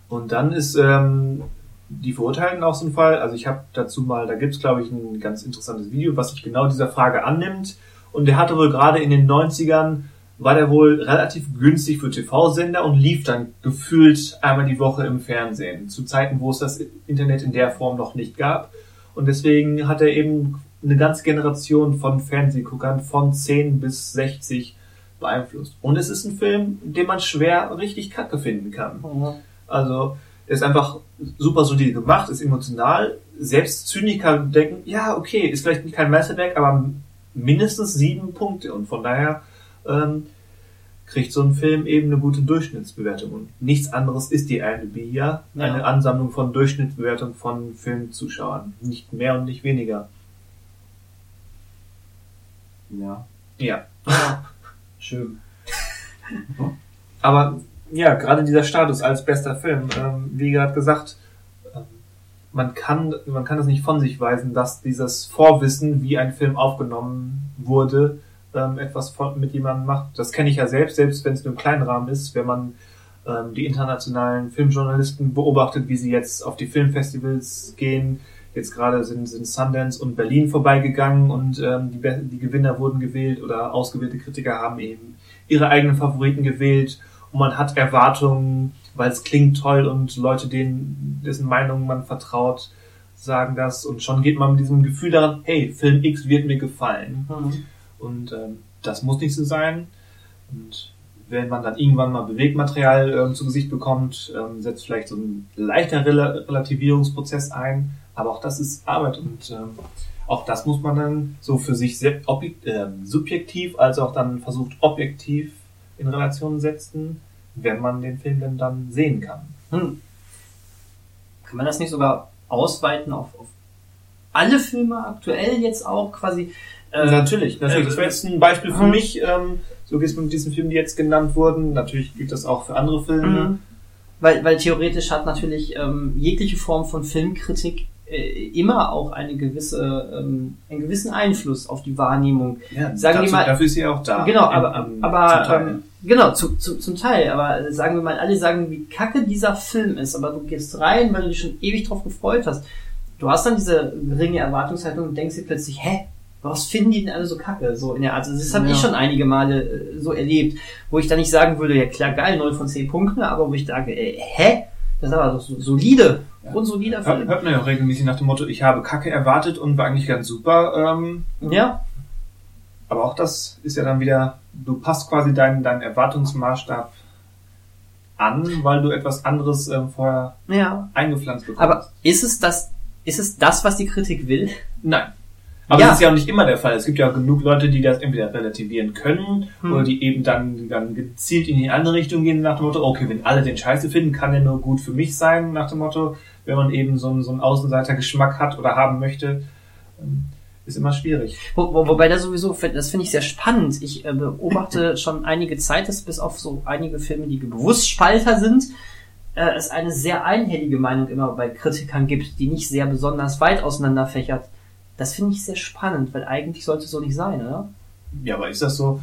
Und dann ist ähm, die Verurteilten auch so ein Fall. Also ich habe dazu mal, da gibt's glaube ich ein ganz interessantes Video, was sich genau dieser Frage annimmt. Und der hatte wohl gerade in den 90ern war der wohl relativ günstig für TV-Sender und lief dann gefühlt einmal die Woche im Fernsehen, zu Zeiten, wo es das Internet in der Form noch nicht gab. Und deswegen hat er eben eine ganze Generation von Fernsehguckern von 10 bis 60 beeinflusst. Und es ist ein Film, den man schwer richtig kacke finden kann. Mhm. Also, er ist einfach super solide gemacht, ist emotional. Selbst Zyniker denken, ja, okay, ist vielleicht kein Meisterwerk, aber mindestens sieben Punkte. Und von daher ähm, kriegt so ein Film eben eine gute Durchschnittsbewertung. Und nichts anderes ist die IMDb ja. Ja. Eine Ansammlung von Durchschnittsbewertung von Filmzuschauern. Nicht mehr und nicht weniger. Ja. Ja. Ja. Schön. Aber ja, gerade dieser Status als bester Film, ähm, wie gerade gesagt, ähm, man kann, man kann es nicht von sich weisen, dass dieses Vorwissen, wie ein Film aufgenommen wurde, ähm, etwas mit jemandem macht. Das kenne ich ja selbst, selbst wenn es nur im kleinen Rahmen ist, wenn man ähm, die internationalen Filmjournalisten beobachtet, wie sie jetzt auf die Filmfestivals gehen. Jetzt gerade sind, sind Sundance und Berlin vorbeigegangen und ähm, die, die Gewinner wurden gewählt oder ausgewählte Kritiker haben eben ihre eigenen Favoriten gewählt und man hat Erwartungen, weil es klingt toll und Leute, denen, dessen Meinung man vertraut, sagen das und schon geht man mit diesem Gefühl daran, hey, Film X wird mir gefallen. Mhm. Und ähm, das muss nicht so sein. Und wenn man dann irgendwann mal Bewegmaterial ähm, zu Gesicht bekommt, ähm, setzt vielleicht so ein leichter Rel Relativierungsprozess ein. Aber auch das ist Arbeit und ähm, auch das muss man dann so für sich ähm, subjektiv als auch dann versucht objektiv in Relation setzen, wenn man den Film denn dann sehen kann. Hm. Kann man das nicht sogar ausweiten auf, auf alle Filme aktuell jetzt auch quasi? Äh, natürlich, natürlich. Das wäre jetzt ein Beispiel für mich. Ähm, so geht es mit diesen Filmen, die jetzt genannt wurden. Natürlich gilt das auch für andere Filme. Mhm. Weil, weil theoretisch hat natürlich ähm, jegliche Form von Filmkritik äh, immer auch eine gewisse, ähm, einen gewissen Einfluss auf die Wahrnehmung. Ja, Sagen wir dazu, mal- dafür ist sie auch da. genau, aber, am- zum aber Teil. ähm, genau, zu, zu, zum Teil. Aber äh, sagen wir mal, alle sagen, wie kacke dieser Film ist, aber du gehst rein, weil du dich schon ewig drauf gefreut hast. Du hast dann diese geringe Erwartungshaltung und denkst dir plötzlich, hä? Was finden die denn alle so kacke? So in der Art. Also das habe Ja. ich schon einige Male äh, so erlebt, wo ich dann nicht sagen würde, ja klar, geil, 0 von 10 Punkten, aber wo ich sage, äh, hä? Das ist aber doch so solide, Ja. grundsolider Hört, Film. hört man ja auch regelmäßig nach dem Motto, ich habe Kacke erwartet und war eigentlich ganz super. Ähm, Ja, aber auch das ist ja dann wieder, du passt quasi deinen, deinen Erwartungsmaßstab an, weil du etwas anderes ähm, vorher ja. eingepflanzt bekommst. Aber ist es das, ist es das, was die Kritik will? Nein. Aber Ja. das ist ja auch nicht immer der Fall. Es gibt ja auch genug Leute, die das entweder relativieren können Hm. oder die eben dann, dann gezielt in die andere Richtung gehen nach dem Motto, okay, wenn alle den Scheiße finden, kann der nur gut für mich sein, nach dem Motto, wenn man eben so einen, so einen Außenseitergeschmack hat oder haben möchte, ähm, ist immer schwierig. Wo, wo, wobei das sowieso, das finde ich sehr spannend. Ich äh, beobachte schon einige Zeit, dass bis auf so einige Filme, die bewusst Spalter sind, äh, es eine sehr einhellige Meinung immer bei Kritikern gibt, die nicht sehr besonders weit auseinanderfächert. Das finde ich sehr spannend, weil eigentlich sollte es so nicht sein, oder? Ja, aber ist das so?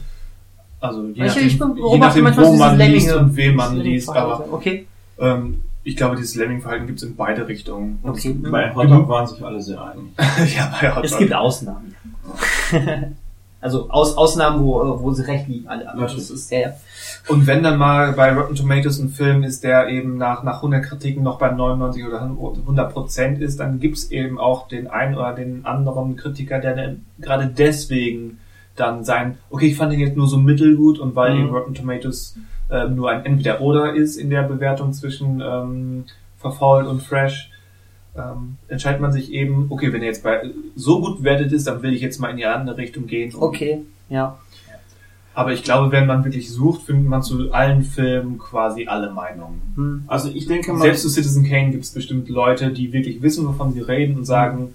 Also je Ich, nachdem, ich je beobachte nachdem wo man liest Lemminge- und wem man liest, aber. Okay. ähm, ich glaube, dieses Lemming-Verhalten gibt es in beide Richtungen. Und Okay. Bei Hotdog waren sich alle sehr einig. ja, bei Hot Es gibt Ausnahmen. also Aus, Ausnahmen, wo, äh, wo sie recht liegen, alle. Natürlich. das ist sehr. Und wenn dann mal bei Rotten Tomatoes ein Film ist, der eben nach, nach 100 Kritiken noch bei 99 oder 100 Prozent ist, dann gibt's eben auch den einen oder den anderen Kritiker, der dann gerade deswegen dann sein, okay, ich fand den jetzt nur so mittelgut und weil Mhm. eben Rotten Tomatoes ähm, nur ein Entweder-Oder ist in der Bewertung zwischen ähm, verfault und fresh, ähm, entscheidet man sich eben, okay, wenn er jetzt bei so gut bewertet ist, dann will ich jetzt mal in die andere Richtung gehen. Okay, ja. Aber ich glaube, wenn man wirklich sucht, findet man zu allen Filmen quasi alle Meinungen. Hm. Also ich denke mal, Selbst zu Citizen Kane gibt es bestimmt Leute, die wirklich wissen, wovon sie reden und sagen,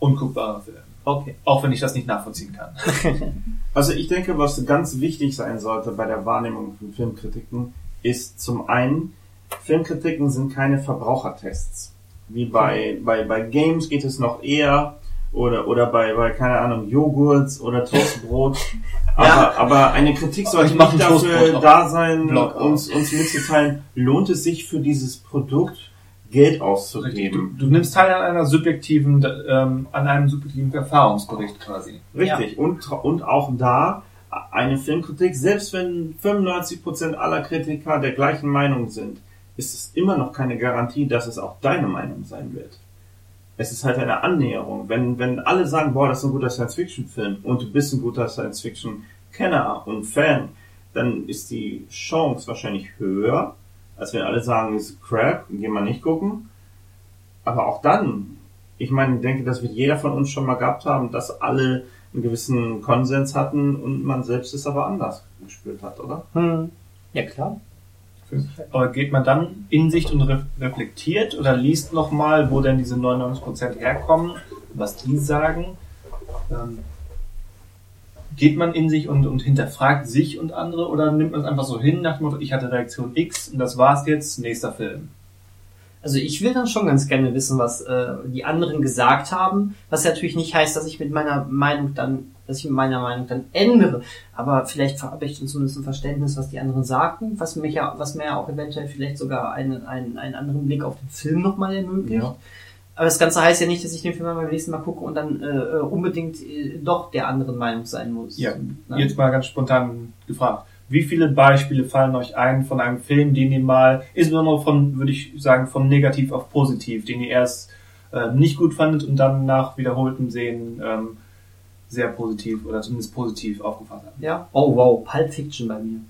unguckbarer Film. Okay. Auch wenn ich das nicht nachvollziehen kann. Also ich denke, was ganz wichtig sein sollte bei der Wahrnehmung von Filmkritiken, ist zum einen, Filmkritiken sind keine Verbrauchertests. Wie bei, bei, bei Games geht es noch eher, oder, oder bei, bei, keine Ahnung, Joghurts oder Toastbrot. Aber, Ja. aber eine Kritik sollte nicht dafür da sein, Blog uns, uns mitzuteilen, lohnt es sich für dieses Produkt Geld Richtig. Du, auszugeben. du nimmst teil an einer subjektiven, ähm, an einem subjektiven Erfahrungsbericht quasi. Richtig. Und, und auch da eine Filmkritik, selbst wenn 95% aller Kritiker der gleichen Meinung sind, ist es immer noch keine Garantie, dass es auch deine Meinung sein wird. Es ist halt eine Annäherung. Wenn, wenn alle sagen, boah, das ist ein guter Science-Fiction-Film und du bist ein guter Science-Fiction-Kenner und Fan, dann ist die Chance wahrscheinlich höher, als wenn alle sagen, es ist Crap, gehen wir nicht gucken. Aber auch dann, ich meine, ich denke, das wird jeder von uns schon mal gehabt haben, dass alle einen gewissen Konsens hatten und man selbst es aber anders gespürt hat, oder? Hm. Ja, klar. Aber geht man dann in sich und re reflektiert oder liest nochmal, wo denn diese 99% herkommen, was die sagen? Ähm, geht man in sich und, und hinterfragt sich und andere oder nimmt man es einfach so hin nach dem Motto, ich hatte Reaktion X und das war's jetzt, nächster Film? Also ich will dann schon ganz gerne wissen, was äh, die anderen gesagt haben, was natürlich nicht heißt, dass ich mit meiner Meinung dann, dass ich meiner Meinung dann ändere. Aber vielleicht habe ich zumindest ein Verständnis, was die anderen sagten, was mich ja, was mir ja auch eventuell vielleicht sogar einen, einen, einen anderen Blick auf den Film nochmal ermöglicht. Ja. Aber das Ganze heißt ja nicht, dass ich den Film beim nächsten Mal gucke und dann äh, unbedingt äh, doch der anderen Meinung sein muss. Ja, Nein. jetzt mal ganz spontan gefragt. Wie viele Beispiele fallen euch ein von einem Film, den ihr mal, insbesondere von, würde ich sagen, von negativ auf positiv, den ihr erst äh, nicht gut fandet und dann nach wiederholtem Sehen ähm, sehr positiv oder zumindest positiv aufgefasst habt? Ja. Oh wow, Pulp Fiction bei mir.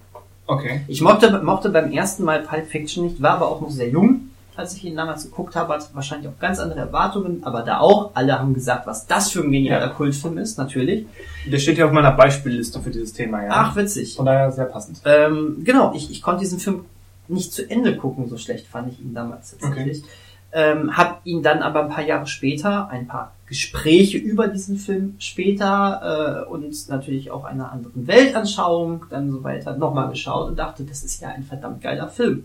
Okay. Ich mochte, mochte beim ersten Mal Pulp Fiction nicht, war aber auch noch sehr jung, als ich ihn damals geguckt habe, hatte wahrscheinlich auch ganz andere Erwartungen, aber da auch, alle haben gesagt, was das für ein genialer Ja. Kultfilm ist, natürlich. Der steht ja auf meiner Beispielliste für dieses Thema, ja. Ach, witzig. Von daher sehr passend. Ähm, genau, ich, ich konnte diesen Film nicht zu Ende gucken, so schlecht fand ich ihn damals tatsächlich. Ähm, hab ihn dann aber ein paar Jahre später, ein paar Gespräche über diesen Film später äh, und natürlich auch einer anderen Weltanschauung dann so weiter nochmal geschaut und dachte, das ist ja ein verdammt geiler Film.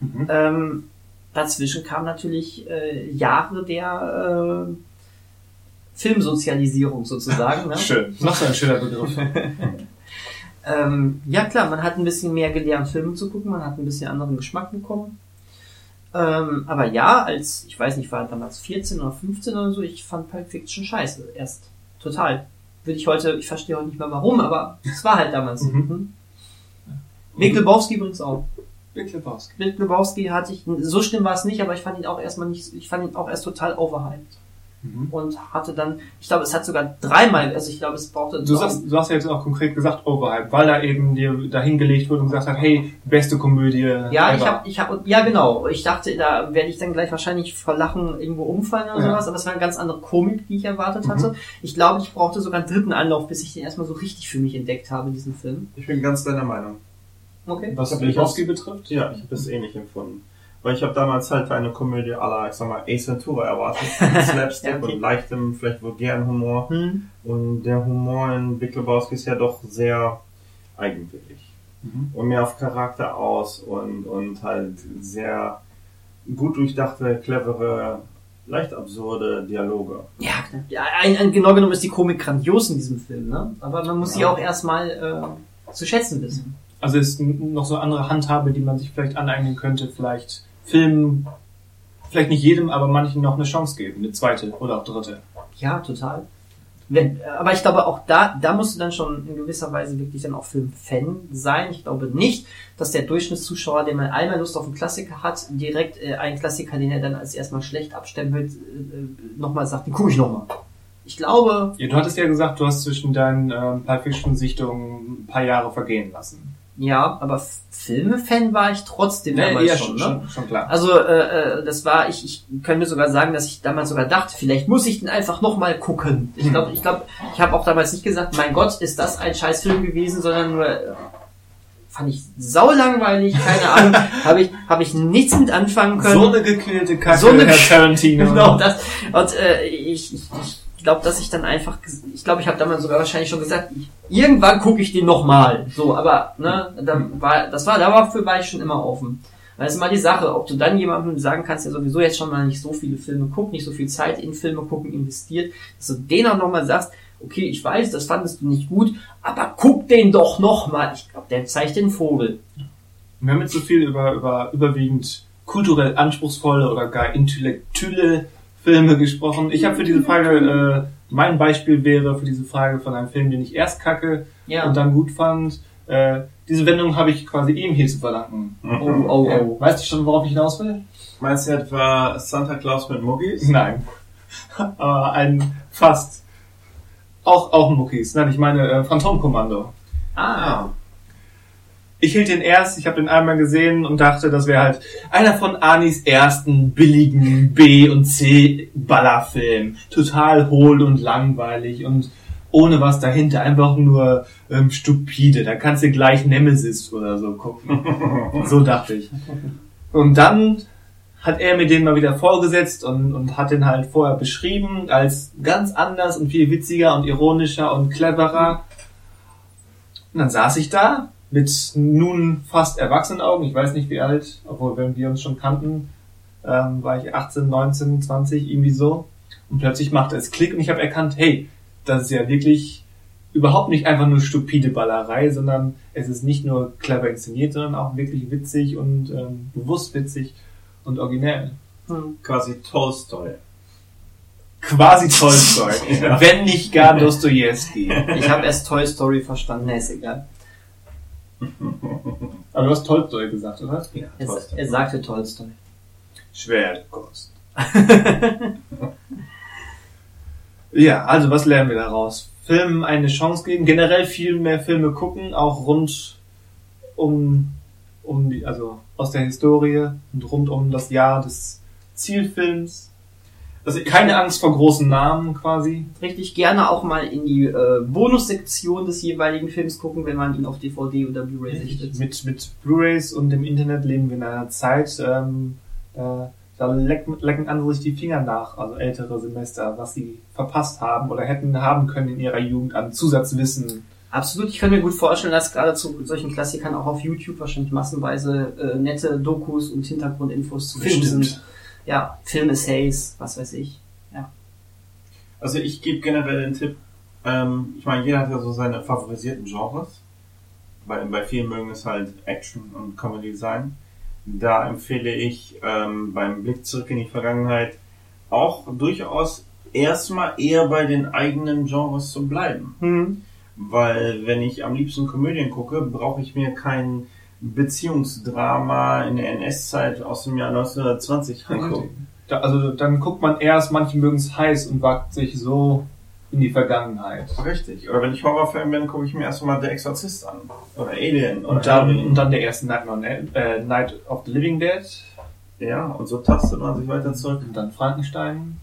Mhm. Ähm, dazwischen kamen natürlich äh, Jahre der äh, Filmsozialisierung sozusagen. Ne? Schön. Noch so ein schöner Begriff. Ähm, ja klar, man hat ein bisschen mehr gelernt, Filme zu gucken, man hat ein bisschen anderen Geschmack bekommen. Ähm, aber ja, als, ich weiß nicht, ich war damals 14 oder 15 oder so, ich fand Pulp Fiction scheiße. Erst. Total. Würde ich heute, ich verstehe heute nicht mehr warum, aber es war halt damals. so. Mhm. Mhm. Big Lebowski übrigens auch. Big Lebowski. Big Lebowski hatte ich, so schlimm war es nicht, aber ich fand ihn auch erstmal nicht, ich fand ihn auch erst total overhyped. Mhm. Und hatte dann, ich glaube, es hat sogar dreimal, also ich glaube, es brauchte Du, sagst, du hast ja jetzt auch konkret gesagt Overhype, weil da eben dir dahingelegt wurde und gesagt hat, hey, beste Komödie. Ja, ich ever. habe, ich hab, ja genau. Ich dachte, da werde ich dann gleich wahrscheinlich vor Lachen irgendwo umfallen oder Ja. sowas, aber es war eine ganz andere Komik, die ich erwartet Mhm. hatte. Ich glaube, ich brauchte sogar einen dritten Anlauf, bis ich den erstmal so richtig für mich entdeckt habe, diesen Film. Ich bin ganz deiner Meinung. Okay. Was Ich Lebowski betrifft? Ja, ich habe es ähnlich empfunden. Weil ich habe damals halt eine Komödie la, ich sag mal, Ace Ventura erwartet. Mit Slapstick Ja, okay. und leichtem, vielleicht vulgären Humor. Hm. Und der Humor in Big Lebowski ist ja doch sehr eigenwillig. Mhm. Und mehr auf Charakter aus und, und halt sehr gut durchdachte, clevere, leicht absurde Dialoge. Ja, ja ein, ein, genau genommen ist die Komik grandios in diesem Film, ne? Aber man muss sie Ja. auch erstmal äh, zu schätzen wissen. Also ist noch so eine andere Handhabe, die man sich vielleicht aneignen könnte, vielleicht Filmen, vielleicht nicht jedem, aber manchen noch eine Chance geben, eine zweite oder auch dritte. Ja, total. Wenn, aber ich glaube auch da, da musst du dann schon in gewisser Weise wirklich dann auch Filmfan sein. Ich glaube nicht, dass der Durchschnittszuschauer, der mal einmal Lust auf einen Klassiker hat, direkt äh, einen Klassiker, den er dann als erstmal schlecht abstempelt, äh, äh, nochmal sagt, den gucke ich nochmal. Ich glaube, Ja, du hattest ja gesagt, du hast zwischen deinen ähm, Pulp Fiction Sichtungen ein paar Jahre vergehen lassen. Ja, aber Filme-Fan war ich trotzdem Nee, damals ja, schon, ne? schon, schon klar. Also äh, äh, das war, ich, ich könnte sogar sagen, dass ich damals sogar dachte, vielleicht muss ich den einfach nochmal gucken. Ich glaube, ich glaube, ich habe auch damals nicht gesagt, mein Gott, ist das ein Scheißfilm gewesen, sondern nur äh, fand ich saulangweilig, keine Ahnung, habe ich habe ich nichts mit anfangen können. So eine gekühlte Kacke, So eine Herr Tarantino. Genau das. Und äh, ich, ich, ich glaube, dass ich dann einfach, ich glaube, ich habe damals sogar wahrscheinlich schon gesagt, irgendwann gucke ich den nochmal. So, aber ne, da war, das war, dafür war ich schon immer offen. Weil es ist mal die Sache, ob du dann jemandem sagen kannst, der sowieso jetzt schon mal nicht so viele Filme guckt, nicht so viel Zeit in Filme gucken investiert, dass du den auch nochmal sagst, okay, ich weiß, das fandest du nicht gut, aber guck den doch nochmal. Ich glaube, der zeigt den Vogel. Wir haben jetzt so viel über, über überwiegend kulturell anspruchsvolle oder gar intellektuelle Filme gesprochen. Ich habe für diese Frage, äh, mein Beispiel wäre für diese Frage von einem Film, den ich erst kacke Ja. und dann gut fand. Äh, diese Wendung habe ich quasi ihm hier zu verdanken. Oh, oh, Ja. oh. Weißt du schon, worauf ich hinaus will? Meinst du etwa Santa Claus mit Muggis? Nein. Aber ein fast. Auch, auch Muckis. Nein, ich meine äh, Phantomkommando. Ah. Ich hielt den erst, ich habe den einmal gesehen und dachte, das wäre halt einer von Anis ersten billigen B- und C-Ballerfilm. Total hohl und langweilig und ohne was dahinter, einfach nur ähm, stupide. Da kannst du gleich Nemesis oder so gucken. so dachte ich. Und dann hat er mir den mal wieder vorgesetzt und, und hat den halt vorher beschrieben als ganz anders und viel witziger und ironischer und cleverer. Und dann saß ich da mit nun fast erwachsenen Augen, ich weiß nicht wie alt, obwohl wenn wir uns schon kannten, ähm, war ich 18, 19, 20, irgendwie so. Und plötzlich machte es Klick und ich habe erkannt, hey, das ist ja wirklich überhaupt nicht einfach nur stupide Ballerei, sondern es ist nicht nur clever inszeniert, sondern auch wirklich witzig und ähm, bewusst witzig und originell. Hm. Quasi Tolstoy. Quasi Tolstoy, Ja. wenn nicht gar Dostoevsky. Ich habe erst Toy Story verstanden, nee, ist egal. Aber du hast Tolstoy gesagt, oder? Ja, Er, Tolstoy. er sagte Tolstoy. Schwertkost. ja, also was lernen wir daraus? Filmen eine Chance geben, generell viel mehr Filme gucken, auch rund um, um die, also aus der Historie und rund um das Jahr des Zielfilms. Also Keine Angst vor großen Namen quasi. Richtig gerne auch mal in die äh, Bonussektion des jeweiligen Films gucken, wenn man ihn auf DVD oder Blu-ray sichtet. Mit, mit Blu-rays und im Internet leben wir in einer Zeit, ähm, da, da lecken, lecken andere sich die Finger nach, also ältere Semester, was sie verpasst haben oder hätten haben können in ihrer Jugend an Zusatzwissen. Absolut, ich kann mir gut vorstellen, dass gerade zu solchen Klassikern auch auf YouTube wahrscheinlich massenweise äh, nette Dokus und Hintergrundinfos zu finden sind. Ja, Film-Essays, was weiß ich. Also ich gebe generell den Tipp, ähm, ich meine, jeder hat ja so seine favorisierten Genres. Bei, bei vielen mögen es halt Action und Comedy sein. Da empfehle ich ähm, beim Blick zurück in die Vergangenheit auch durchaus erstmal eher bei den eigenen Genres zu bleiben. Hm. Weil wenn ich am liebsten Komödien gucke, brauche ich mir kein Beziehungsdrama in der NS-Zeit aus dem Jahr 1920 angucken. Da, also dann guckt man erst, manche mögen es heiß und wagt sich so in die Vergangenheit. Richtig. Oder wenn ich Horrorfan bin, gucke ich mir erstmal Der Exorzist an. Oder Alien. Oder Und dann, Alien. und dann der erste Nightmare on, El- äh, Night of the Living Dead Ja, und so tastet man sich weiter zurück. und dann Frankenstein.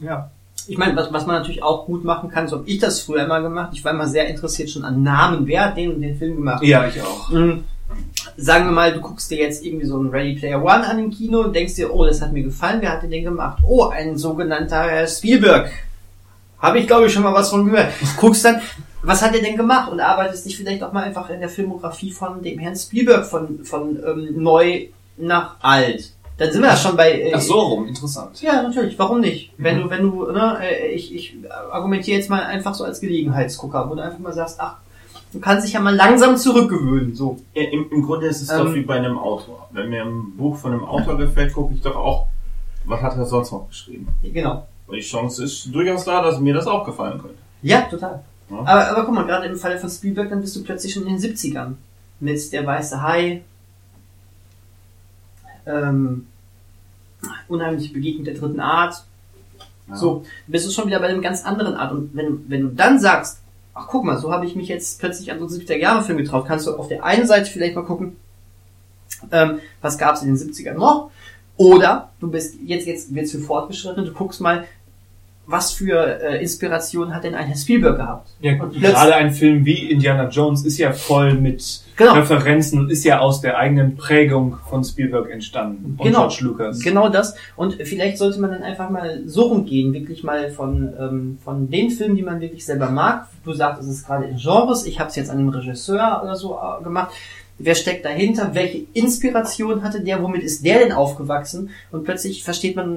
Ja. Ich meine, was, was man natürlich auch gut machen kann, so habe ich das früher immer gemacht. Ich war immer sehr interessiert schon an Namen. Wer hat den und den Film gemacht? Ja, ich auch. Mhm. Sagen wir mal, du guckst dir jetzt irgendwie so einen Ready Player One an im Kino und denkst dir, oh, das hat mir gefallen, wer hat denn den gemacht? Oh, ein sogenannter Spielberg. Habe ich, glaube ich, schon mal was von gehört. Guckst dann, was hat er denn gemacht? Und arbeitest dich vielleicht auch mal einfach in der Filmografie von dem Herrn Spielberg von, von ähm, neu nach alt. Dann sind wir ja schon bei... Äh, Ach so rum, interessant. Ja, natürlich. Warum nicht? Wenn Mhm. du, wenn du, ne, äh, ich, ich argumentiere jetzt mal einfach so als Gelegenheitsgucker, wo du einfach mal sagst, ach, du kannst dich ja mal langsam zurückgewöhnen, so. Ja, Im, Im Grunde ist es Ähm. doch wie bei einem Autor. Wenn mir ein Buch von einem Autor gefällt, gucke ich doch auch, was hat er sonst noch geschrieben. Genau. Und die Chance ist durchaus da, dass mir das auch gefallen könnte. Ja, total. Ja. Aber, aber guck mal, gerade im Falle von Spielberg, dann bist du plötzlich schon in den 70ern. Mit Der Weiße Hai, ähm, Unheimliche Begegnung der dritten Art. Ja. So, bist du schon wieder bei einem ganz anderen Art. Und wenn, wenn du dann sagst, ach guck mal, so habe ich mich jetzt plötzlich an so einen 70er Jahre Film getraut. Kannst du auf der einen Seite vielleicht mal gucken, ähm, was gab es in den 70ern noch? Oder du bist jetzt jetzt wird's für fortgeschritten, du guckst mal, was für äh, Inspiration hat denn ein Herr Spielberg gehabt? Ja, Und gerade ein Film wie Indiana Jones ist ja voll mit Genau. Referenzen und ist ja aus der eigenen Prägung von Spielberg entstanden. Und Genau. George Lucas. Genau das. Und vielleicht sollte man dann einfach mal so rumgehen, wirklich mal von, ähm, von den Filmen, die man wirklich selber mag. Du sagst, es ist gerade in Genres. Ich habe es jetzt an einem Regisseur oder so äh, gemacht. Wer steckt dahinter? Welche Inspiration hatte der? Womit ist der denn aufgewachsen? Und plötzlich versteht man äh,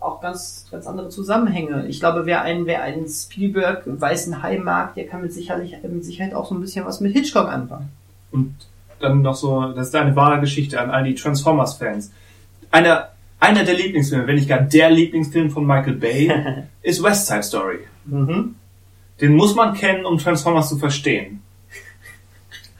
auch ganz, ganz andere Zusammenhänge. Ich glaube, wer einen, wer einen Spielberg weißen Hai mag, der kann mit Sicherheit, mit Sicherheit auch so ein bisschen was mit Hitchcock anfangen. Und dann noch so, das ist eine wahre Geschichte an all die Transformers-Fans. Einer, einer der Lieblingsfilme, wenn nicht gar der Lieblingsfilm von Michael Bay, ist West Side Story. Mhm. Den muss man kennen, um Transformers zu verstehen.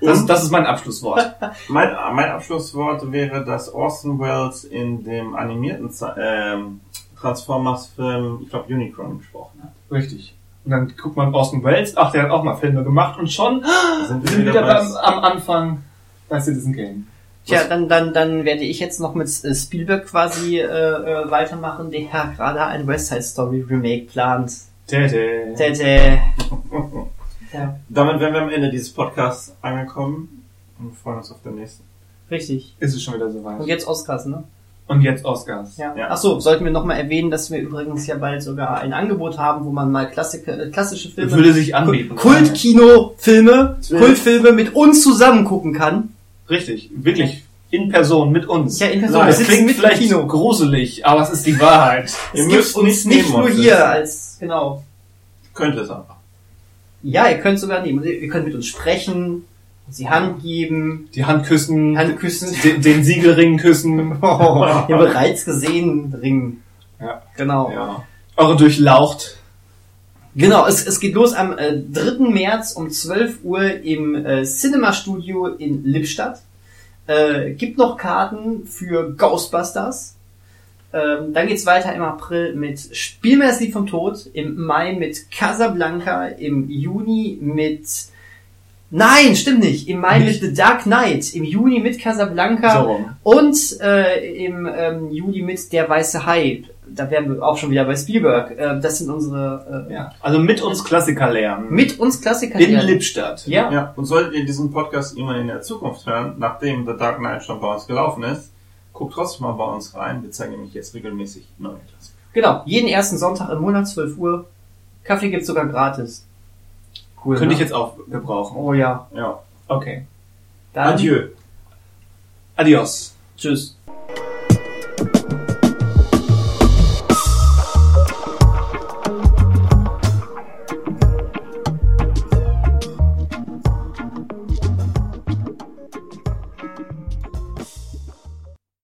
Das, das ist mein Abschlusswort. Mein, mein Abschlusswort wäre, dass Orson Welles in dem animierten Ze- ähm, Transformers-Film, ich glaube, Unicron gesprochen hat. Richtig. Und dann guckt man Orson Welles, ach, der hat auch mal Filme gemacht und schon sind wir sind wieder beim, bei- am Anfang bei Citizen Kane. Tja, dann, dann, dann werde ich jetzt noch mit äh, Spielberg quasi äh, äh, weitermachen, der ja gerade ein West Side Story Remake plant. Täte. Tätä. Ja, Damit wären wir am Ende dieses Podcasts angekommen und freuen uns auf den nächsten. richtig. Ist es schon wieder Und soweit. jetzt Oscars, ne? Und jetzt Oscars. Ja. Ja. Ach so, sollten wir nochmal erwähnen, dass wir übrigens ja bald sogar ein Angebot haben, wo man mal Klassike, äh, klassische Filme, Würde sich anbieten. Kultkino-Filme. Kultfilme mit uns zusammen gucken kann. Richtig. Wirklich. In Person, mit uns. Ja, in Person. Das klingt vielleicht Kino. gruselig, aber es ist die Wahrheit. Ihr Es müsst uns nicht nur hier sitzen. als, genau. Könnte es einfach. Ja, ihr könnt sogar nehmen. Ihr könnt mit uns sprechen, uns die Hand geben, Die Hand küssen, Hand küssen. den, den Siegelring küssen, Oh, ihr bereits gesehen, Ring. Ja. Genau. Ja. eure durchlaucht. Genau, es, es geht los am äh, 3. März um 12 Uhr im äh, Cinema Studio in Lippstadt. Äh, gibt noch Karten für Ghostbusters. Ähm, dann geht's weiter im April mit Spiel mir das Lied vom Tod, im Mai mit Casablanca, im Juni mit Nein, stimmt nicht. Im Mai Nicht? mit The Dark Knight, im Juni mit Casablanca So und äh, im ähm, Juli mit Der Weiße Hai. Da wären wir auch schon wieder bei Spielberg. Äh, das sind unsere äh, Ja. Also mit uns Klassiker lernen. mit uns Klassiker. in lernen. Lippstadt. Ja. Ja, und solltet ihr diesen Podcast irgendwann in der Zukunft hören, nachdem The Dark Knight schon bei uns gelaufen ist, guckt trotzdem mal bei uns rein. Wir zeigen nämlich jetzt regelmäßig neue Klassiker. Genau. Jeden ersten Sonntag im Monat, 12 Uhr. Kaffee gibt's sogar gratis. Cool. Könnte ne? ich jetzt auch gebrauchen. Oh ja. Ja. Okay. Dann Adieu. Adios. Tschüss.